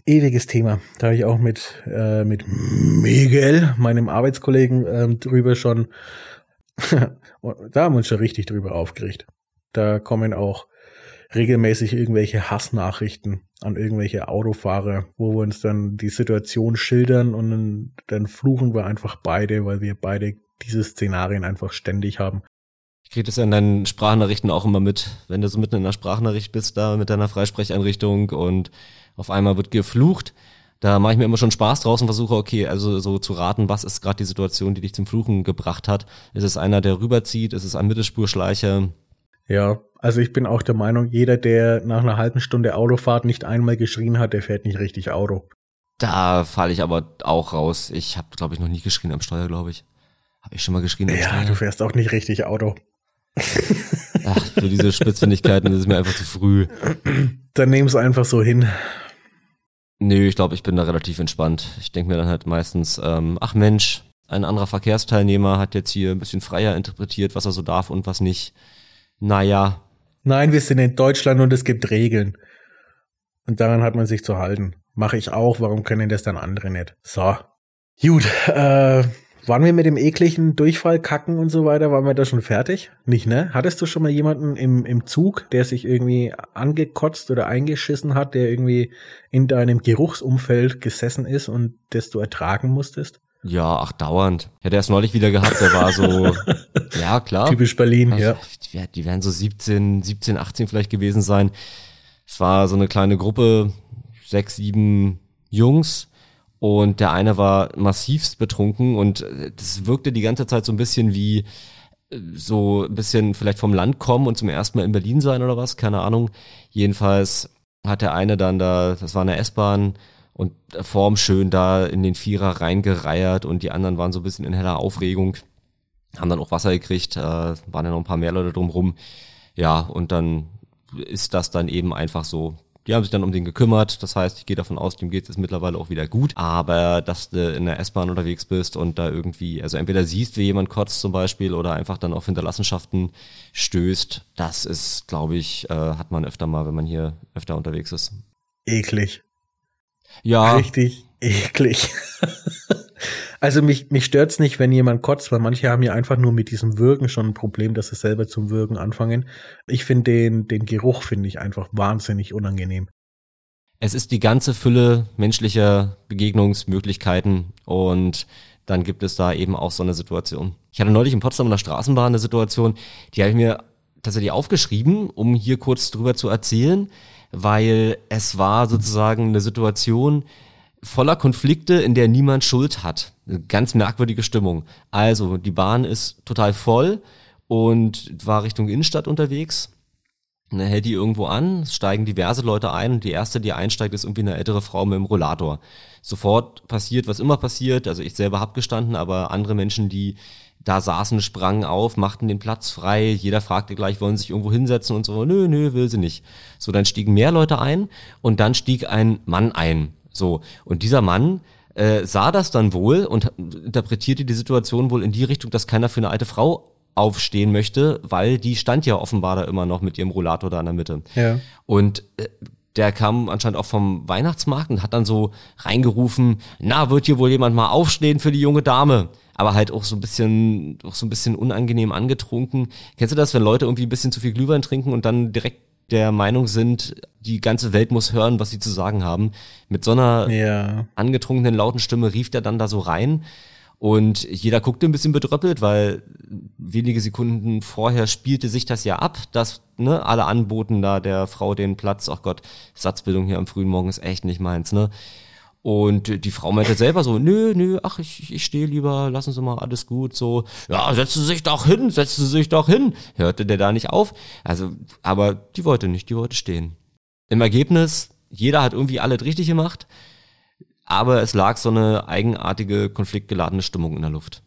ewiges Thema. Da habe ich auch mit äh, mit Miguel, meinem Arbeitskollegen, ähm, drüber schon. da haben wir uns schon richtig drüber aufgeregt. Da kommen auch regelmäßig irgendwelche Hassnachrichten an irgendwelche Autofahrer, wo wir uns dann die Situation schildern und dann, dann fluchen wir einfach beide, weil wir beide diese Szenarien einfach ständig haben. Ich kriege das ja in deinen Sprachnachrichten auch immer mit, wenn du so mitten in einer Sprachnachricht bist, da mit deiner Freisprecheinrichtung und auf einmal wird geflucht. Da mache ich mir immer schon Spaß draus und versuche, okay, also so zu raten, was ist gerade die Situation, die dich zum Fluchen gebracht hat. Ist es einer, der rüberzieht? Ist es ein Mittelspurschleicher? Ja, also ich bin auch der Meinung, jeder, der nach einer halben Stunde Autofahrt nicht einmal geschrien hat, der fährt nicht richtig Auto. Da falle ich aber auch raus. Ich habe, glaube ich, noch nie geschrien am Steuer, glaube ich. Habe ich schon mal geschrien am ja, Steuer? Ja, du fährst auch nicht richtig Auto. Ach, für diese Spitzfindigkeiten ist es mir einfach zu früh. Dann nehm es einfach so hin. Nö, ich glaube, ich bin da relativ entspannt. Ich denke mir dann halt meistens, ähm, ach Mensch, ein anderer Verkehrsteilnehmer hat jetzt hier ein bisschen freier interpretiert, was er so darf und was nicht. Naja. Nein, wir sind in Deutschland und es gibt Regeln. Und daran hat man sich zu halten. Mache ich auch, warum können das dann andere nicht? So. Gut, äh, waren wir mit dem ekligen Durchfall, Kacken und so weiter, waren wir da schon fertig? Nicht, ne? Hattest du schon mal jemanden im, im Zug, der sich irgendwie angekotzt oder eingeschissen hat, der irgendwie in deinem Geruchsumfeld gesessen ist und das du ertragen musstest? Ja, ach, dauernd. Ich hatte erst neulich wieder gehabt, der war so, ja, klar. Typisch Berlin, also, ja. Die, werden so 17, 17, 18 vielleicht gewesen sein. Es war so eine kleine Gruppe, sechs, sieben Jungs und der eine war massivst betrunken und äh, das wirkte die ganze Zeit so ein bisschen wie äh, so ein bisschen vielleicht vom Land kommen und zum ersten Mal in Berlin sein oder was, keine Ahnung. Jedenfalls hat der eine dann da, das war eine S-Bahn, und Form schön da in den Vierer reingereiert und die anderen waren so ein bisschen in heller Aufregung, haben dann auch Wasser gekriegt, äh, waren ja noch ein paar mehr Leute drumrum. Ja, und dann ist das dann eben einfach so. Die haben sich dann um den gekümmert, das heißt, ich gehe davon aus, dem geht es mittlerweile auch wieder gut. Aber dass du in der S-Bahn unterwegs bist und da irgendwie, also entweder siehst, wie jemand kotzt zum Beispiel oder einfach dann auf Hinterlassenschaften stößt, das ist, glaube ich, äh, hat man öfter mal, wenn man hier öfter unterwegs ist. Eklig. Ja. Richtig eklig. also mich, mich stört's nicht, wenn jemand kotzt, weil manche haben ja einfach nur mit diesem Würgen schon ein Problem, dass sie selber zum Würgen anfangen. Ich finde den, den Geruch finde ich einfach wahnsinnig unangenehm. Es ist die ganze Fülle menschlicher Begegnungsmöglichkeiten und dann gibt es da eben auch so eine Situation. Ich hatte neulich in Potsdam in der Straßenbahn eine Situation, die habe ich mir tatsächlich aufgeschrieben, um hier kurz drüber zu erzählen weil es war sozusagen eine Situation voller Konflikte, in der niemand Schuld hat. Eine ganz merkwürdige Stimmung. Also die Bahn ist total voll und war Richtung Innenstadt unterwegs. Dann hält die irgendwo an, steigen diverse Leute ein und die erste, die einsteigt, ist irgendwie eine ältere Frau mit dem Rollator. Sofort passiert, was immer passiert. Also ich selber hab gestanden, aber andere Menschen, die da saßen, sprangen auf, machten den Platz frei. Jeder fragte gleich, wollen sie sich irgendwo hinsetzen und so. Nö, nö, will sie nicht. So, dann stiegen mehr Leute ein und dann stieg ein Mann ein. So, und dieser Mann äh, sah das dann wohl und interpretierte die Situation wohl in die Richtung, dass keiner für eine alte Frau aufstehen möchte, weil die stand ja offenbar da immer noch mit ihrem Rollator da in der Mitte. Ja. Und äh, der kam anscheinend auch vom Weihnachtsmarkt und hat dann so reingerufen, na, wird hier wohl jemand mal aufstehen für die junge Dame? Aber halt auch so ein bisschen, auch so ein bisschen unangenehm angetrunken. Kennst du das, wenn Leute irgendwie ein bisschen zu viel Glühwein trinken und dann direkt der Meinung sind, die ganze Welt muss hören, was sie zu sagen haben. Mit so einer ja. angetrunkenen lauten Stimme rief der dann da so rein. Und jeder guckte ein bisschen bedröppelt, weil wenige Sekunden vorher spielte sich das ja ab, dass ne, alle anboten da der Frau den Platz. Ach Gott, Satzbildung hier am frühen Morgen ist echt nicht meins, ne? Und die Frau meinte selber so, nö, nö, ach, ich, ich stehe lieber, lassen Sie mal alles gut, so, ja, setzen Sie sich doch hin, setzen Sie sich doch hin. Hörte der da nicht auf? Also, aber die wollte nicht, die wollte stehen. Im Ergebnis, jeder hat irgendwie alles richtig gemacht, aber es lag so eine eigenartige, konfliktgeladene Stimmung in der Luft.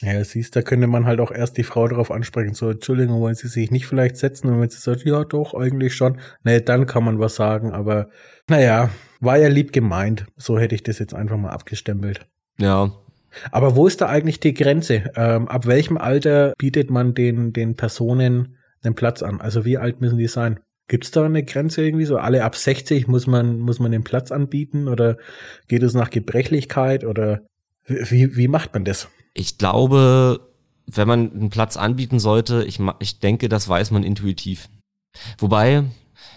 Ja, siehst, da könnte man halt auch erst die Frau darauf ansprechen, so, Entschuldigung, wollen Sie sich nicht vielleicht setzen? Und wenn sie sagt, ja, doch, eigentlich schon, ne, dann kann man was sagen, aber, naja, war ja lieb gemeint. So hätte ich das jetzt einfach mal abgestempelt. Ja. Aber wo ist da eigentlich die Grenze? Ähm, ab welchem Alter bietet man den, den Personen einen Platz an? Also wie alt müssen die sein? Gibt es da eine Grenze irgendwie so? Alle ab 60 muss man, muss man den Platz anbieten oder geht es nach Gebrechlichkeit oder wie, wie macht man das? Ich glaube, wenn man einen Platz anbieten sollte, ich, ich denke, das weiß man intuitiv. Wobei,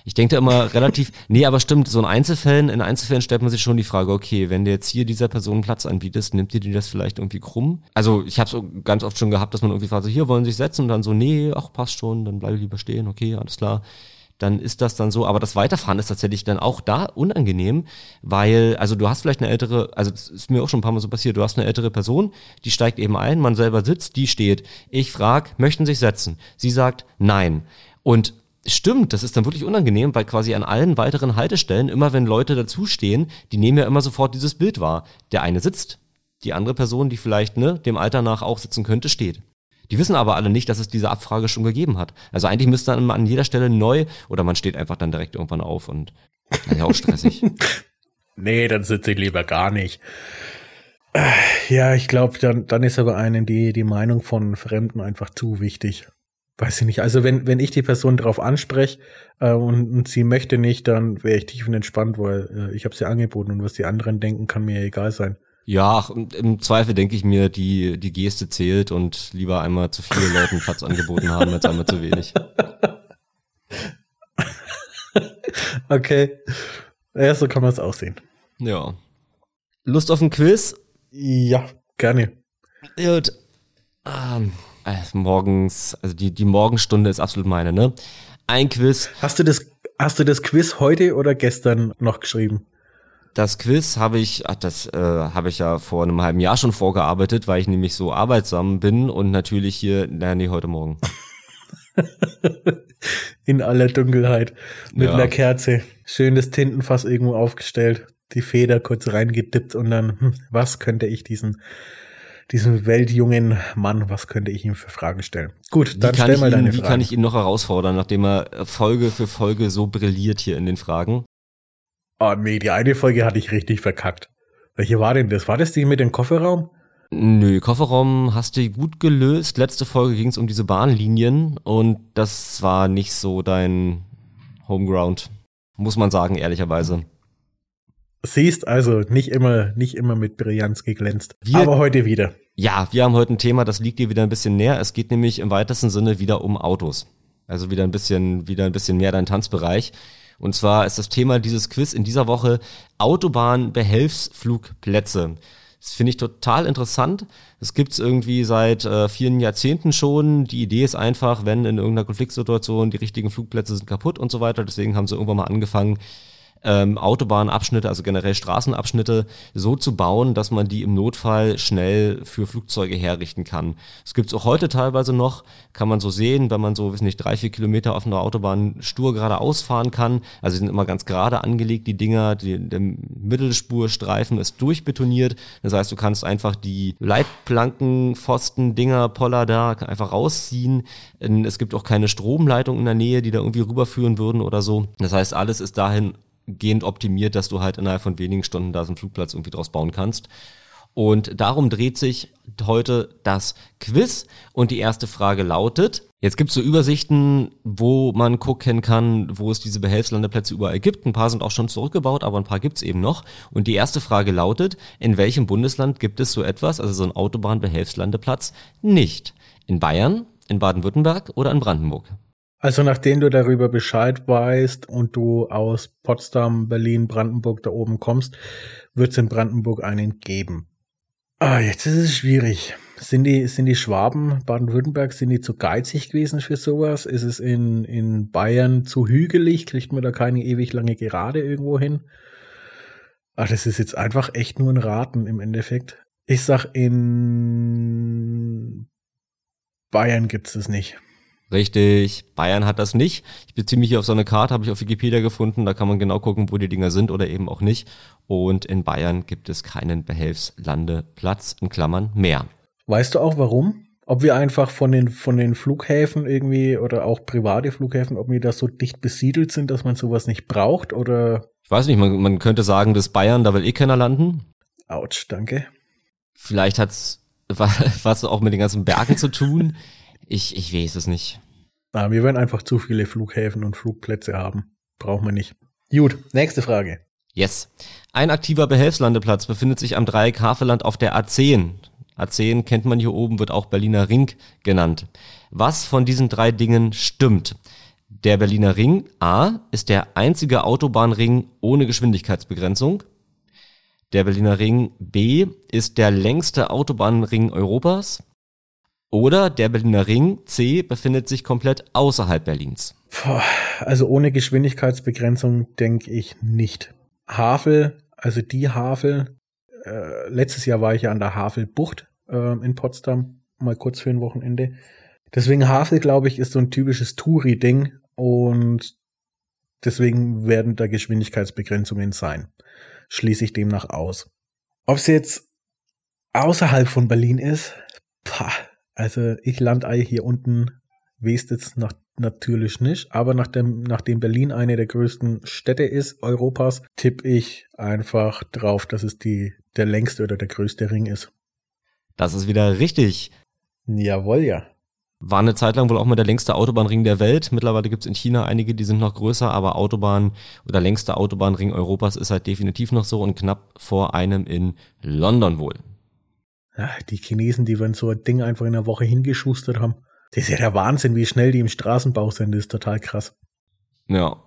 ich denke immer relativ, nee, aber stimmt, so in Einzelfällen, in Einzelfällen stellt man sich schon die Frage, okay, wenn du jetzt hier dieser Person Platz anbietest, nimmt dir die das vielleicht irgendwie krumm? Also ich habe so ganz oft schon gehabt, dass man irgendwie fragt, so, hier wollen sie sich setzen und dann so, nee, ach passt schon, dann bleibe ich lieber stehen, okay, alles klar dann ist das dann so. Aber das Weiterfahren ist tatsächlich dann auch da unangenehm, weil, also du hast vielleicht eine ältere, also das ist mir auch schon ein paar Mal so passiert, du hast eine ältere Person, die steigt eben ein, man selber sitzt, die steht. Ich frag, möchten sich setzen? Sie sagt, nein. Und Stimmt, das ist dann wirklich unangenehm, weil quasi an allen weiteren Haltestellen, immer wenn Leute dazustehen, die nehmen ja immer sofort dieses Bild wahr. Der eine sitzt, die andere Person, die vielleicht ne, dem Alter nach auch sitzen könnte, steht. Die wissen aber alle nicht, dass es diese Abfrage schon gegeben hat. Also eigentlich müsste dann an jeder Stelle neu oder man steht einfach dann direkt irgendwann auf und ist auch stressig. nee, dann sitze ich lieber gar nicht. Ja, ich glaube, dann, dann ist aber einen die, die Meinung von Fremden einfach zu wichtig. Weiß ich nicht. Also wenn, wenn ich die Person darauf anspreche äh, und, und sie möchte nicht, dann wäre ich tiefenentspannt, weil äh, ich habe sie angeboten und was die anderen denken, kann mir ja egal sein. Ja, im Zweifel denke ich mir, die, die Geste zählt und lieber einmal zu viele Leuten Platz angeboten haben als einmal zu wenig. Okay. Ja, so kann man es aussehen. Ja. Lust auf ein Quiz? Ja, gerne. Gut. Ähm, äh, morgens, also die, die Morgenstunde ist absolut meine, ne? Ein Quiz. Hast du das, hast du das Quiz heute oder gestern noch geschrieben? Das Quiz habe ich, ach, das äh, habe ich ja vor einem halben Jahr schon vorgearbeitet, weil ich nämlich so arbeitsam bin und natürlich hier, naja, nee, heute Morgen. In aller Dunkelheit. Mit Ja. einer Kerze. Schönes Tintenfass irgendwo aufgestellt. Die Feder kurz reingedippt und dann, hm, was könnte ich diesen, diesem weltjungen Mann, was könnte ich ihm für Fragen stellen? Gut, Wie, dann kann stell ich, mal ihn, deine wie Fragen. kann ich ihn noch herausfordern, nachdem er Folge für Folge so brilliert hier in den Fragen? Oh nee, die eine Folge hatte ich richtig verkackt. Welche war denn das? War das die mit dem Kofferraum? Nö, Kofferraum hast du gut gelöst. Letzte Folge ging es um diese Bahnlinien und das war nicht so dein Homeground. Muss man sagen, ehrlicherweise. Siehst also nicht immer, nicht immer mit Brillanz geglänzt. Wir- Aber heute wieder. Ja, wir haben heute ein Thema, das liegt dir wieder ein bisschen näher. Es geht nämlich im weitesten Sinne wieder um Autos. Also wieder ein bisschen, wieder ein bisschen mehr dein Tanzbereich. Und zwar ist das Thema dieses Quiz in dieser Woche Autobahnbehelfsflugplätze. Das finde ich total interessant. Das gibt's irgendwie seit äh, vielen Jahrzehnten schon. Die Idee ist einfach, wenn in irgendeiner Konfliktsituation die richtigen Flugplätze sind kaputt und so weiter. Deswegen haben sie irgendwann mal angefangen, ähm, Autobahnabschnitte, also generell Straßenabschnitte, so zu bauen, dass man die im Notfall schnell für Flugzeuge herrichten kann. Das gibt's auch heute teilweise noch, kann man so sehen, wenn man so, weiß nicht, drei, vier Kilometer auf einer Autobahn stur geradeaus fahren kann. Also die sind immer ganz gerade angelegt, die Dinger, die, der Mittelspurstreifen ist durchbetoniert. Das heißt, du kannst einfach die Leitplanken, Pfosten, Dinger, Poller da einfach rausziehen. Es gibt auch keine Stromleitung in der Nähe, die da irgendwie rüberführen würden oder so. Das heißt, alles ist dahin gehend optimiert, dass du halt innerhalb von wenigen Stunden da so einen Flugplatz irgendwie draus bauen kannst. Und darum dreht sich heute das Quiz. Und die erste Frage lautet, jetzt gibt es so Übersichten, wo man gucken kann, wo es diese Behelfslandeplätze überall gibt. Ein paar sind auch schon zurückgebaut, aber ein paar gibt es eben noch. Und die erste Frage lautet, in welchem Bundesland gibt es so etwas, also so einen Autobahnbehelfslandeplatz, nicht? In Bayern, in Baden-Württemberg oder in Brandenburg? Also nachdem du darüber Bescheid weißt und du aus Potsdam, Berlin, Brandenburg da oben kommst, wird es in Brandenburg einen geben. Ah, jetzt ist es schwierig. Sind die, sind die Schwaben, Baden-Württemberg, sind die zu geizig gewesen für sowas? Ist es in, in Bayern zu hügelig? Kriegt man da keine ewig lange Gerade irgendwo hin? Ach, das ist jetzt einfach echt nur ein Raten im Endeffekt. Ich sag, in Bayern gibt's es nicht. Richtig, Bayern hat das nicht. Ich beziehe mich hier auf so eine Karte, habe ich auf Wikipedia gefunden, da kann man genau gucken, wo die Dinger sind oder eben auch nicht. Und in Bayern gibt es keinen Behelfslandeplatz, in Klammern mehr. Weißt du auch warum? Ob wir einfach von den, von den Flughäfen irgendwie oder auch private Flughäfen, ob wir da so dicht besiedelt sind, dass man sowas nicht braucht oder Ich weiß nicht, man, man könnte sagen, dass Bayern, da will eh keiner landen. ouch, danke. Vielleicht hat's wa- was auch mit den ganzen Bergen zu tun. Ich, ich weiß es nicht. Ah, wir werden einfach zu viele Flughäfen und Flugplätze haben. Brauchen wir nicht. Gut, nächste Frage. Yes. Ein aktiver Behelfslandeplatz befindet sich am Dreieck Havelland auf der A10. A10 kennt man hier oben, wird auch Berliner Ring genannt. Was von diesen drei Dingen stimmt? Der Berliner Ring A ist der einzige Autobahnring ohne Geschwindigkeitsbegrenzung. Der Berliner Ring B ist der längste Autobahnring Europas. Oder der Berliner Ring C befindet sich komplett außerhalb Berlins. Puh, also ohne Geschwindigkeitsbegrenzung denke ich nicht. Havel, also die Havel, äh, letztes Jahr war ich ja an der Havelbucht äh, in Potsdam, mal kurz für ein Wochenende. Deswegen Havel, glaube ich, ist so ein typisches Touri-Ding und deswegen werden da Geschwindigkeitsbegrenzungen sein. Schließe ich demnach aus. Ob es jetzt außerhalb von Berlin ist, pah, also ich lande hier unten, jetzt nach, natürlich nicht, aber nachdem, nachdem Berlin eine der größten Städte ist Europas, tippe ich einfach drauf, dass es die, der längste oder der größte Ring ist. Das ist wieder richtig. Jawohl, ja. War eine Zeit lang wohl auch mal der längste Autobahnring der Welt. Mittlerweile gibt's in China einige, die sind noch größer, aber Autobahn oder längster Autobahnring Europas ist halt definitiv noch so und knapp vor einem in London wohl. Ja, die Chinesen, die wenn so ein Ding einfach in einer Woche hingeschustert haben. Das ist ja der Wahnsinn, wie schnell die im Straßenbau sind. Das ist total krass. Ja.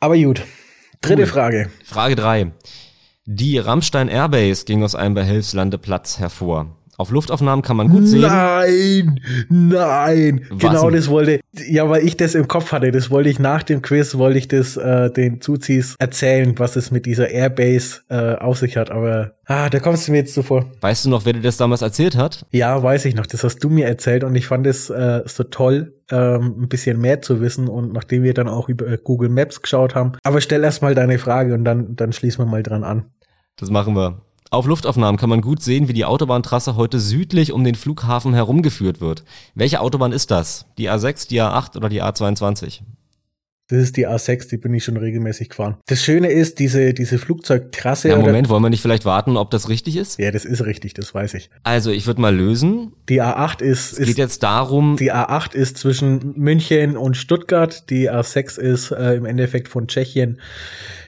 Aber gut. Dritte Cool. Frage. Frage drei: Die Rammstein Airbase ging aus einem Behelfslandeplatz hervor. Auf Luftaufnahmen kann man gut sehen. Nein, nein. Was genau das wollte, ja, weil ich das im Kopf hatte. Das wollte ich nach dem Quiz, wollte ich das äh, den Zuzis erzählen, was es mit dieser Airbase äh, auf sich hat. Aber ah, da kommst du mir jetzt zuvor. Weißt du noch, wer dir das damals erzählt hat? Ja, weiß ich noch. Das hast du mir erzählt und ich fand es äh, so toll, ähm, ein bisschen mehr zu wissen. Und nachdem wir dann auch über äh, Google Maps geschaut haben. Aber stell erst mal deine Frage und dann, dann schließen wir mal dran an. Das machen wir. Auf Luftaufnahmen kann man gut sehen, wie die Autobahntrasse heute südlich um den Flughafen herumgeführt wird. Welche Autobahn ist das? Die A6, die A8 oder die A22? Das ist die A6, die bin ich schon regelmäßig gefahren. Das Schöne ist, diese, diese Flugzeugtrasse. Ja, Moment, wollen wir nicht vielleicht warten, ob das richtig ist? Ja, das ist richtig, das weiß ich. Also, ich würde mal lösen. Die A8 ist, Es geht ist jetzt darum, die A8 ist zwischen München und Stuttgart. Die A6 ist äh, im Endeffekt von Tschechien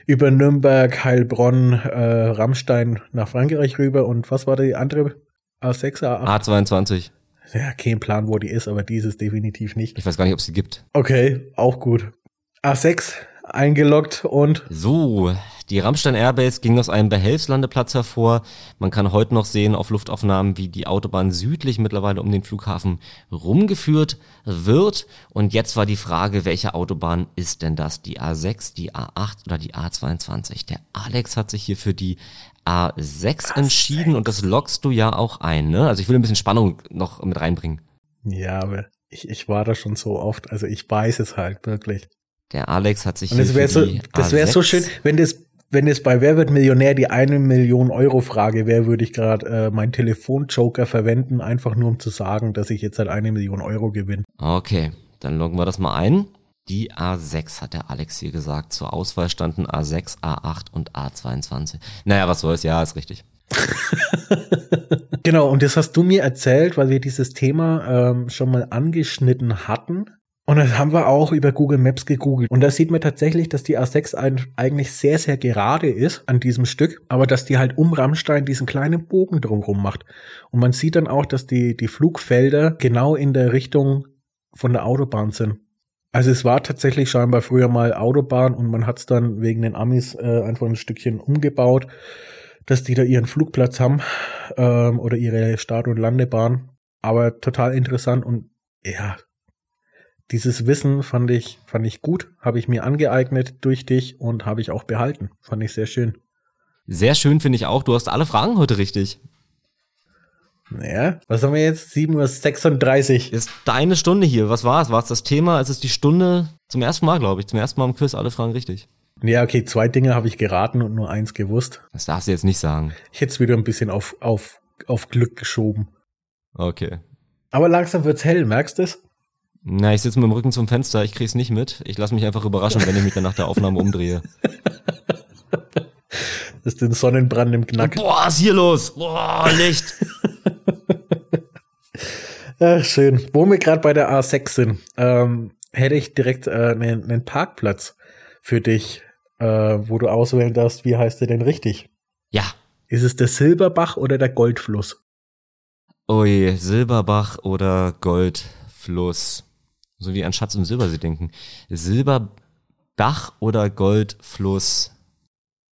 über Nürnberg, Heilbronn, äh, Rammstein nach Frankreich rüber. Und was war die andere? A6, A8? A22. Ja, kein Plan, wo die ist, aber die ist es definitiv nicht. Ich weiß gar nicht, ob es die gibt. Okay, auch gut. A6 eingeloggt und So, die Rammstein Airbase ging aus einem Behelfslandeplatz hervor. Man kann heute noch sehen auf Luftaufnahmen, wie die Autobahn südlich mittlerweile um den Flughafen rumgeführt wird. Und jetzt war die Frage, welche Autobahn ist denn das? Die A6, die A8 oder die A22? Der Alex hat sich hier für die A6 entschieden und das lockst du ja auch ein, ne? Also ich will ein bisschen Spannung noch mit reinbringen. ja, aber ich, ich war da schon so oft, also ich weiß es halt wirklich. Der Alex hat sich Und es wäre so, das wäre so A6 schön, wenn das, wenn das bei Wer wird Millionär die eine Million Euro Frage wäre, würde ich gerade äh, meinen Telefonjoker verwenden, einfach nur um zu sagen, dass ich jetzt halt eine Million Euro gewinne. Okay, dann loggen wir das mal ein. Die A6 hat der Alex hier gesagt. Zur Auswahl standen A6, A8 und A22. Naja, was soll's? Ja, ist richtig. Genau, und das hast du mir erzählt, weil wir dieses Thema ähm, schon mal angeschnitten hatten. Und das haben wir auch über Google Maps gegoogelt. Und da sieht man tatsächlich, dass die A6 ein, eigentlich sehr, sehr gerade ist an diesem Stück, aber dass die halt um Rammstein diesen kleinen Bogen drumherum macht. Und man sieht dann auch, dass die, die Flugfelder genau in der Richtung von der Autobahn sind. Also es war tatsächlich scheinbar früher mal Autobahn und man hat es dann wegen den Amis äh, einfach ein Stückchen umgebaut, dass die da ihren Flugplatz haben ähm, oder ihre Start- und Landebahn. Aber total interessant und ja, dieses Wissen fand ich, fand ich gut, habe ich mir angeeignet durch dich und habe ich auch behalten. Fand ich sehr schön. Sehr schön finde ich auch. Du hast alle Fragen heute richtig. Naja, was haben wir jetzt? 7.36 Uhr. Ist deine Stunde hier. Was war's? War's das Thema? Es ist die Stunde zum ersten Mal, glaube ich. Zum ersten Mal im Quiz alle Fragen richtig. Ja, okay, zwei Dinge habe ich geraten und nur eins gewusst. Das darfst du jetzt nicht sagen. Ich hätte es wieder ein bisschen auf, auf, auf Glück geschoben. Okay. Aber langsam wird's hell, merkst du es? Na, ich sitze mit dem Rücken zum Fenster. Ich krieg's nicht mit. Ich lasse mich einfach überraschen, wenn ich mich dann nach der Aufnahme umdrehe. Das ist den Sonnenbrand im Knack. Boah, ist hier los? Boah, Licht. Ach, schön. Wo wir gerade bei der A6 sind, ähm, hätte ich direkt äh, einen, einen Parkplatz für dich, äh, wo du auswählen darfst, wie heißt der denn richtig? Ja. Ist es der Silberbach oder der Goldfluss? Ui, Silberbach oder Goldfluss. So wie an Schatz im Silbersee denken. Silberbach oder Goldfluss.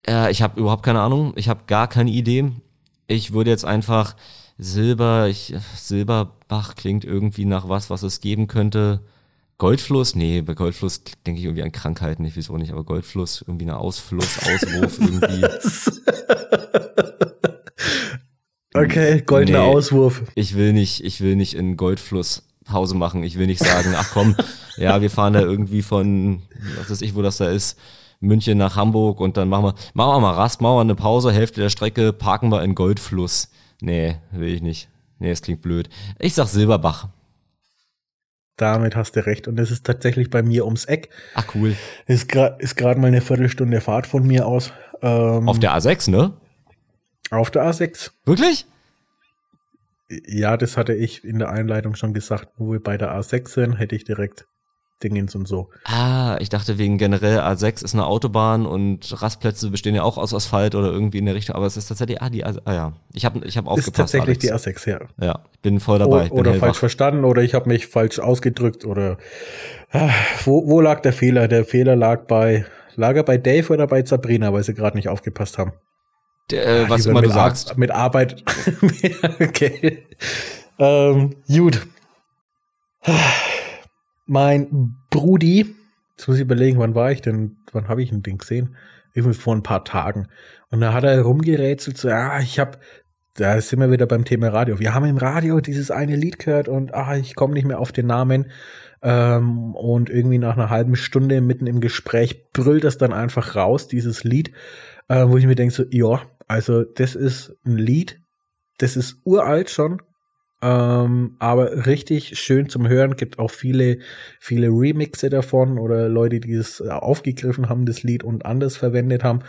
Äh, ich habe überhaupt keine Ahnung. Ich habe gar keine Idee. Ich würde jetzt einfach Silber, ich, Silberbach klingt irgendwie nach was, was es geben könnte. Goldfluss? Nee, bei Goldfluss denke ich irgendwie an Krankheiten, ich wieso nicht, aber Goldfluss, irgendwie eine Ausfluss, Auswurf, irgendwie. Okay, goldener Nee. Auswurf. Ich will nicht, ich will nicht in Goldfluss Pause machen. Ich will nicht sagen, ach komm, ja, wir fahren da irgendwie von, was weiß ich, wo das da ist, München nach Hamburg und dann machen wir, machen wir mal Rast, machen wir eine Pause, Hälfte der Strecke, parken wir in Goldfluss. Nee, will ich nicht. Nee, es klingt blöd. Ich sag Silberbach. Damit hast du recht. Und es ist tatsächlich bei mir ums Eck. Ach cool. Ist gerade ist grad mal eine Viertelstunde Fahrt von mir aus. Ähm, Auf der A6, ne? auf der A6. Wirklich? Ja, das hatte ich in der Einleitung schon gesagt, wo wir bei der A6 sind, hätte ich direkt Dingens und so. Ah, ich dachte wegen generell A6 ist eine Autobahn und Rastplätze bestehen ja auch aus Asphalt oder irgendwie in der Richtung, aber es ist tatsächlich, ah, die, ah ja, ich habe ich hab aufgepasst. Ist tatsächlich Alex. die A6, ja. Ja, bin voll dabei. O oder falsch verstanden oder ich habe mich falsch ausgedrückt oder ah, wo, wo lag der Fehler? Der Fehler lag bei, lag er bei Dave oder bei Sabrina, weil sie gerade nicht aufgepasst haben. Der, äh, was immer du sagst. Ar mit Arbeit. okay. Ähm, gut mein Brudi, jetzt muss ich überlegen, wann war ich denn, wann habe ich ein Ding gesehen? Irgendwie vor ein paar Tagen. Und da hat er rumgerätselt, so, ah, ich habe, da sind wir wieder beim Thema Radio. Wir haben im Radio dieses eine Lied gehört und ah, ich komme nicht mehr auf den Namen. Ähm, und irgendwie nach einer halben Stunde mitten im Gespräch brüllt das dann einfach raus, dieses Lied, äh, wo ich mir denke, so, ja, also das ist ein Lied, das ist uralt schon, ähm, aber richtig schön zum Hören. Gibt auch viele, viele Remixe davon oder Leute, die es äh, aufgegriffen haben, das Lied und anders verwendet haben.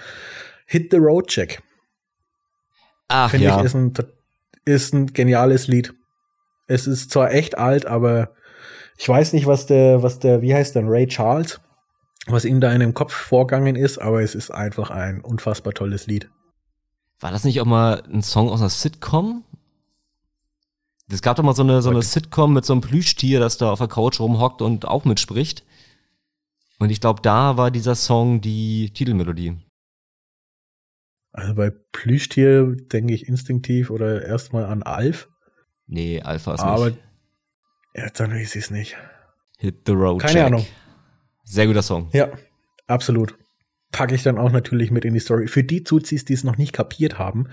Hit the Road Check. Ach Finde ja. ich, ist ein, ist ein geniales Lied. Es ist zwar echt alt, aber ich weiß nicht, was der, was der, wie heißt der, Ray Charles, was ihm da in dem Kopf vorgegangen ist, aber es ist einfach ein unfassbar tolles Lied. War das nicht auch mal ein Song aus einer Sitcom? Es gab doch mal so eine, so eine Sitcom mit so einem Plüschtier, das da auf der Couch rumhockt und auch mitspricht. Und ich glaube, da war dieser Song die Titelmelodie. Also bei Plüschtier denke ich instinktiv oder erstmal an Alf. Nee, Alpha ist Aber nicht. ja, dann weiß ich es nicht. Hit the Road Keine Jack. Ahnung. Sehr guter Song. Ja, absolut. Packe ich dann auch natürlich mit in die Story. Für die Zuzis, die es noch nicht kapiert haben,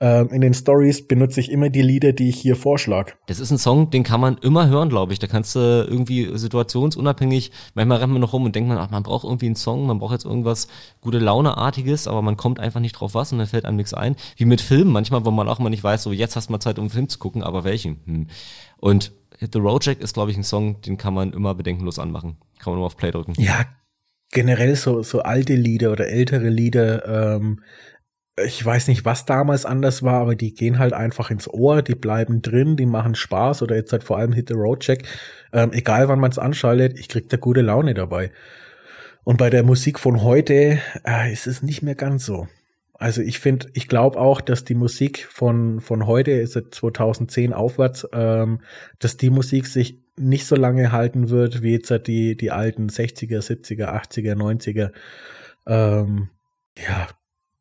ähm, in den Stories benutze ich immer die Lieder, die ich hier vorschlage. Das ist ein Song, den kann man immer hören, glaube ich. Da kannst du irgendwie situationsunabhängig, manchmal rennt man noch rum und denkt man, ach, man braucht irgendwie einen Song, man braucht jetzt irgendwas gute Launeartiges, aber man kommt einfach nicht drauf was und dann fällt einem nichts ein. Wie mit Filmen manchmal, wo man auch mal nicht weiß, so jetzt hast du mal Zeit, um einen Film zu gucken, aber welchen? Hm. Und Hit the Road Jack ist, glaube ich, ein Song, den kann man immer bedenkenlos anmachen. Kann man nur auf Play drücken. Ja, generell so, so alte Lieder oder ältere Lieder, ähm, ich weiß nicht, was damals anders war, aber die gehen halt einfach ins Ohr, die bleiben drin, die machen Spaß oder jetzt halt vor allem Hit the Road Check. Ähm, egal wann man es anschaltet, ich krieg da gute Laune dabei. Und bei der Musik von heute äh, ist es nicht mehr ganz so. Also ich finde, ich glaube auch, dass die Musik von, von heute, ist es 2010 aufwärts, ähm, dass die Musik sich nicht so lange halten wird, wie jetzt die, die alten 60er, 70er, 80er, 90er. Ähm, ja,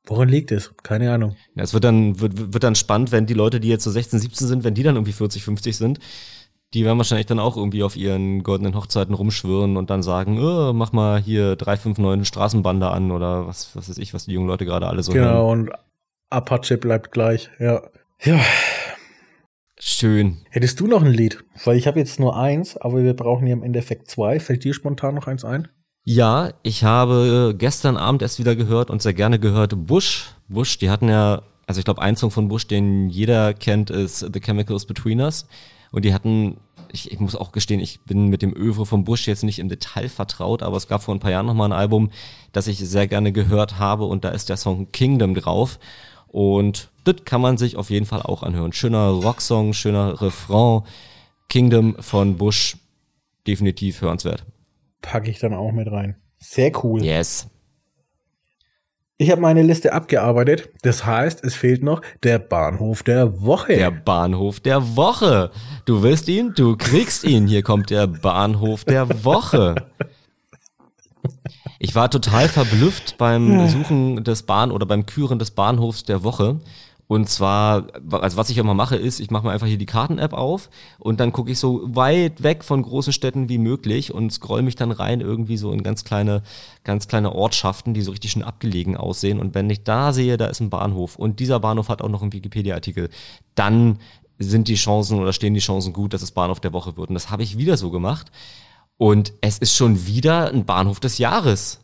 woran liegt es? Keine Ahnung. Ja, es wird dann, wird, wird dann spannend, wenn die Leute, die jetzt so 16, 17 sind, wenn die dann irgendwie 40, 50 sind, die werden wahrscheinlich dann auch irgendwie auf ihren goldenen Hochzeiten rumschwirren und dann sagen, oh, mach mal hier 359 Straßenbande an oder was, was weiß ich, was die jungen Leute gerade alle so Genau, hören. und Apache bleibt gleich, ja. Ja. Schön. Hättest du noch ein Lied? Weil ich habe jetzt nur eins, aber wir brauchen hier im Endeffekt zwei. Fällt dir spontan noch eins ein? Ja, ich habe gestern Abend erst wieder gehört und sehr gerne gehört Bush. Bush, die hatten ja, also ich glaube, ein Song von Bush, den jeder kennt, ist The Chemicals Between Us. Und die hatten, ich, ich muss auch gestehen, ich bin mit dem Övre von Bush jetzt nicht im Detail vertraut, aber es gab vor ein paar Jahren nochmal ein Album, das ich sehr gerne gehört habe und da ist der Song Kingdom drauf. Und das kann man sich auf jeden Fall auch anhören. Schöner Rocksong, schöner Refrain. Kingdom von Bush, definitiv hörenswert. Packe ich dann auch mit rein. Sehr cool. Yes. Ich habe meine Liste abgearbeitet. Das heißt, es fehlt noch der Bahnhof der Woche. Der Bahnhof der Woche. Du willst ihn, du kriegst ihn. Hier kommt der Bahnhof der Woche. Ich war total verblüfft beim Suchen des Bahn oder beim Küren des Bahnhofs der Woche. Und zwar, also was ich immer mache, ist, ich mache mir einfach hier die Karten-App auf und dann gucke ich so weit weg von großen Städten wie möglich und scroll mich dann rein irgendwie so in ganz kleine, ganz kleine Ortschaften, die so richtig schön abgelegen aussehen. Und wenn ich da sehe, da ist ein Bahnhof und dieser Bahnhof hat auch noch einen Wikipedia-Artikel, dann sind die Chancen oder stehen die Chancen gut, dass es Bahnhof der Woche wird. Und das habe ich wieder so gemacht. Und es ist schon wieder ein Bahnhof des Jahres.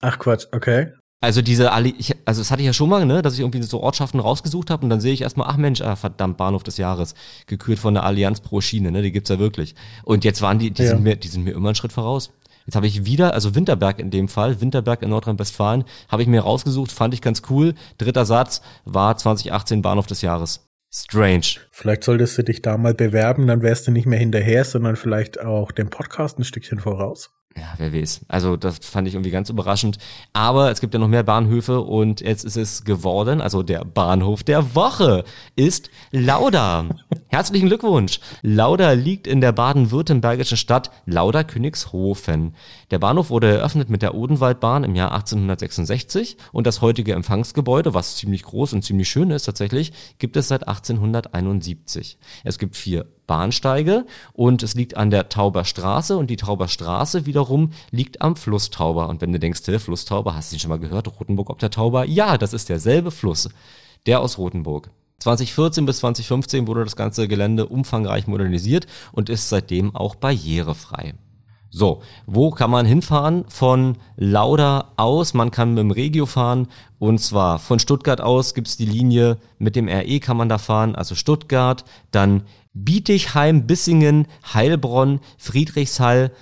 Ach Quatsch, okay. Also diese, Alli ich, also das hatte ich ja schon mal, ne, dass ich irgendwie so Ortschaften rausgesucht habe und dann sehe ich erstmal, ach Mensch, ah, verdammt, Bahnhof des Jahres, gekürt von der Allianz pro Schiene, ne, die gibt's ja wirklich. Und jetzt waren die, die Ja. sind mir, die sind mir immer einen Schritt voraus. Jetzt habe ich wieder, also Winterberg in dem Fall, Winterberg in Nordrhein-Westfalen, habe ich mir rausgesucht, fand ich ganz cool. Dritter Satz war 2018 Bahnhof des Jahres. Strange. Vielleicht solltest du dich da mal bewerben, dann wärst du nicht mehr hinterher, sondern vielleicht auch dem Podcast ein Stückchen voraus. Ja, wer weiß. Also das fand ich irgendwie ganz überraschend. Aber es gibt ja noch mehr Bahnhöfe und jetzt ist es geworden, also der Bahnhof der Woche ist Lauda. Herzlichen Glückwunsch. Lauda liegt in der baden-württembergischen Stadt Lauda-Königshofen. Der Bahnhof wurde eröffnet mit der Odenwaldbahn im Jahr 1866 und das heutige Empfangsgebäude, was ziemlich groß und ziemlich schön ist tatsächlich, gibt es seit 1871. Es gibt vier Bahnsteige und es liegt an der Tauber Straße und die Tauber Straße wiederum liegt am Fluss Tauber. Und wenn du denkst, Fluss Tauber, hast du ihn schon mal gehört? Rotenburg ob der Tauber? Ja, das ist derselbe Fluss, der aus Rotenburg. 2014 bis 2015 wurde das ganze Gelände umfangreich modernisiert und ist seitdem auch barrierefrei. So, wo kann man hinfahren? Von Lauda aus. Man kann mit dem Regio fahren. Und zwar von Stuttgart aus gibt's die Linie mit dem RE kann man da fahren. Also Stuttgart, dann Bietigheim, Bissingen, Heilbronn, Friedrichshall,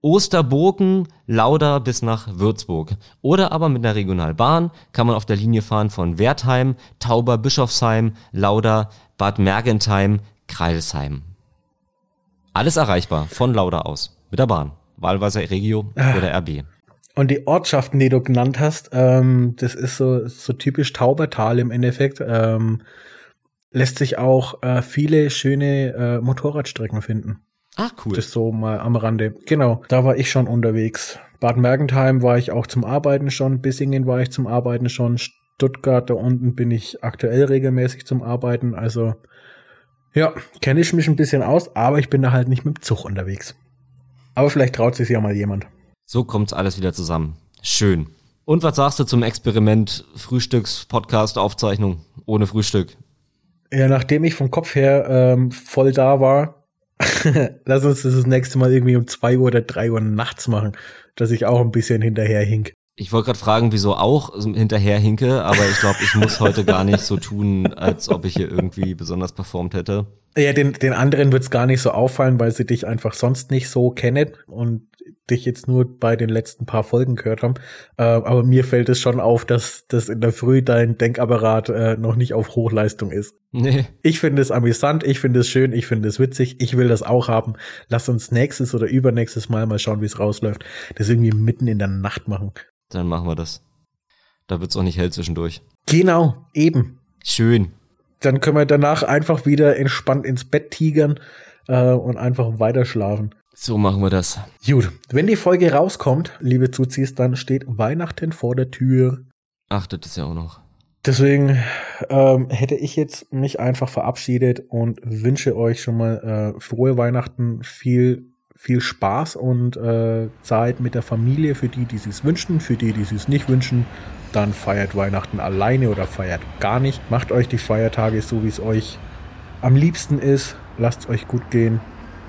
Osterburgen, Lauda bis nach Würzburg. Oder aber mit einer Regionalbahn kann man auf der Linie fahren von Wertheim, Tauber, Bischofsheim, Lauda, Bad Mergentheim, Kreilsheim. Alles erreichbar von Lauda aus mit der Bahn. Wahlweise Regio ah. oder RB. Und die Ortschaften, die du genannt hast, ähm, das ist so, so typisch Taubertal im Endeffekt. Ähm, lässt sich auch äh, viele schöne äh, Motorradstrecken finden. Ah, cool. Das so mal am Rande. Genau, da war ich schon unterwegs. Bad Mergentheim war ich auch zum Arbeiten schon, Bissingen war ich zum Arbeiten schon, Stuttgart da unten bin ich aktuell regelmäßig zum Arbeiten. Also ja, kenne ich mich ein bisschen aus, aber ich bin da halt nicht mit dem Zug unterwegs. Aber vielleicht traut sich ja mal jemand. So kommt's alles wieder zusammen. Schön. Und was sagst du zum Experiment Frühstücks-Podcast-Aufzeichnung ohne Frühstück? Ja, nachdem ich vom Kopf her ähm, voll da war, lass uns das, das nächste Mal irgendwie um zwei Uhr oder drei Uhr nachts machen, dass ich auch ein bisschen hinterher hink. Ich wollte gerade fragen, wieso auch hinterher hinke, aber ich glaube, ich muss heute gar nicht so tun, als ob ich hier irgendwie besonders performt hätte. Ja, den, den anderen wird's gar nicht so auffallen, weil sie dich einfach sonst nicht so kennen und dich jetzt nur bei den letzten paar Folgen gehört haben. Äh, aber mir fällt es schon auf, dass das in der Früh dein Denkapparat äh, noch nicht auf Hochleistung ist. Nee. Ich finde es amüsant, ich finde es schön, ich finde es witzig, ich will das auch haben. Lass uns nächstes oder übernächstes Mal mal schauen, wie es rausläuft. Das irgendwie mitten in der Nacht machen. Dann machen wir das. Da wird's auch nicht hell zwischendurch. Genau, eben. Schön. Dann können wir danach einfach wieder entspannt ins Bett tigern äh, und einfach weiterschlafen. So machen wir das. Gut, wenn die Folge rauskommt, liebe Zuzis, dann steht Weihnachten vor der Tür. Achtet es ja auch noch. Deswegen ähm, hätte ich jetzt mich einfach verabschiedet und wünsche euch schon mal äh, frohe Weihnachten, viel viel Spaß und äh, Zeit mit der Familie für die, die es wünschen, für die, die es nicht wünschen. Dann feiert Weihnachten alleine oder feiert gar nicht. Macht euch die Feiertage so, wie es euch am liebsten ist. Lasst es euch gut gehen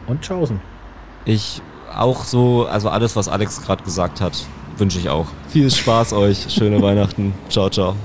und tschaußen. Ich auch so, also alles, was Alex gerade gesagt hat, wünsche ich auch. Viel Spaß euch, schöne Weihnachten. Ciao, ciao.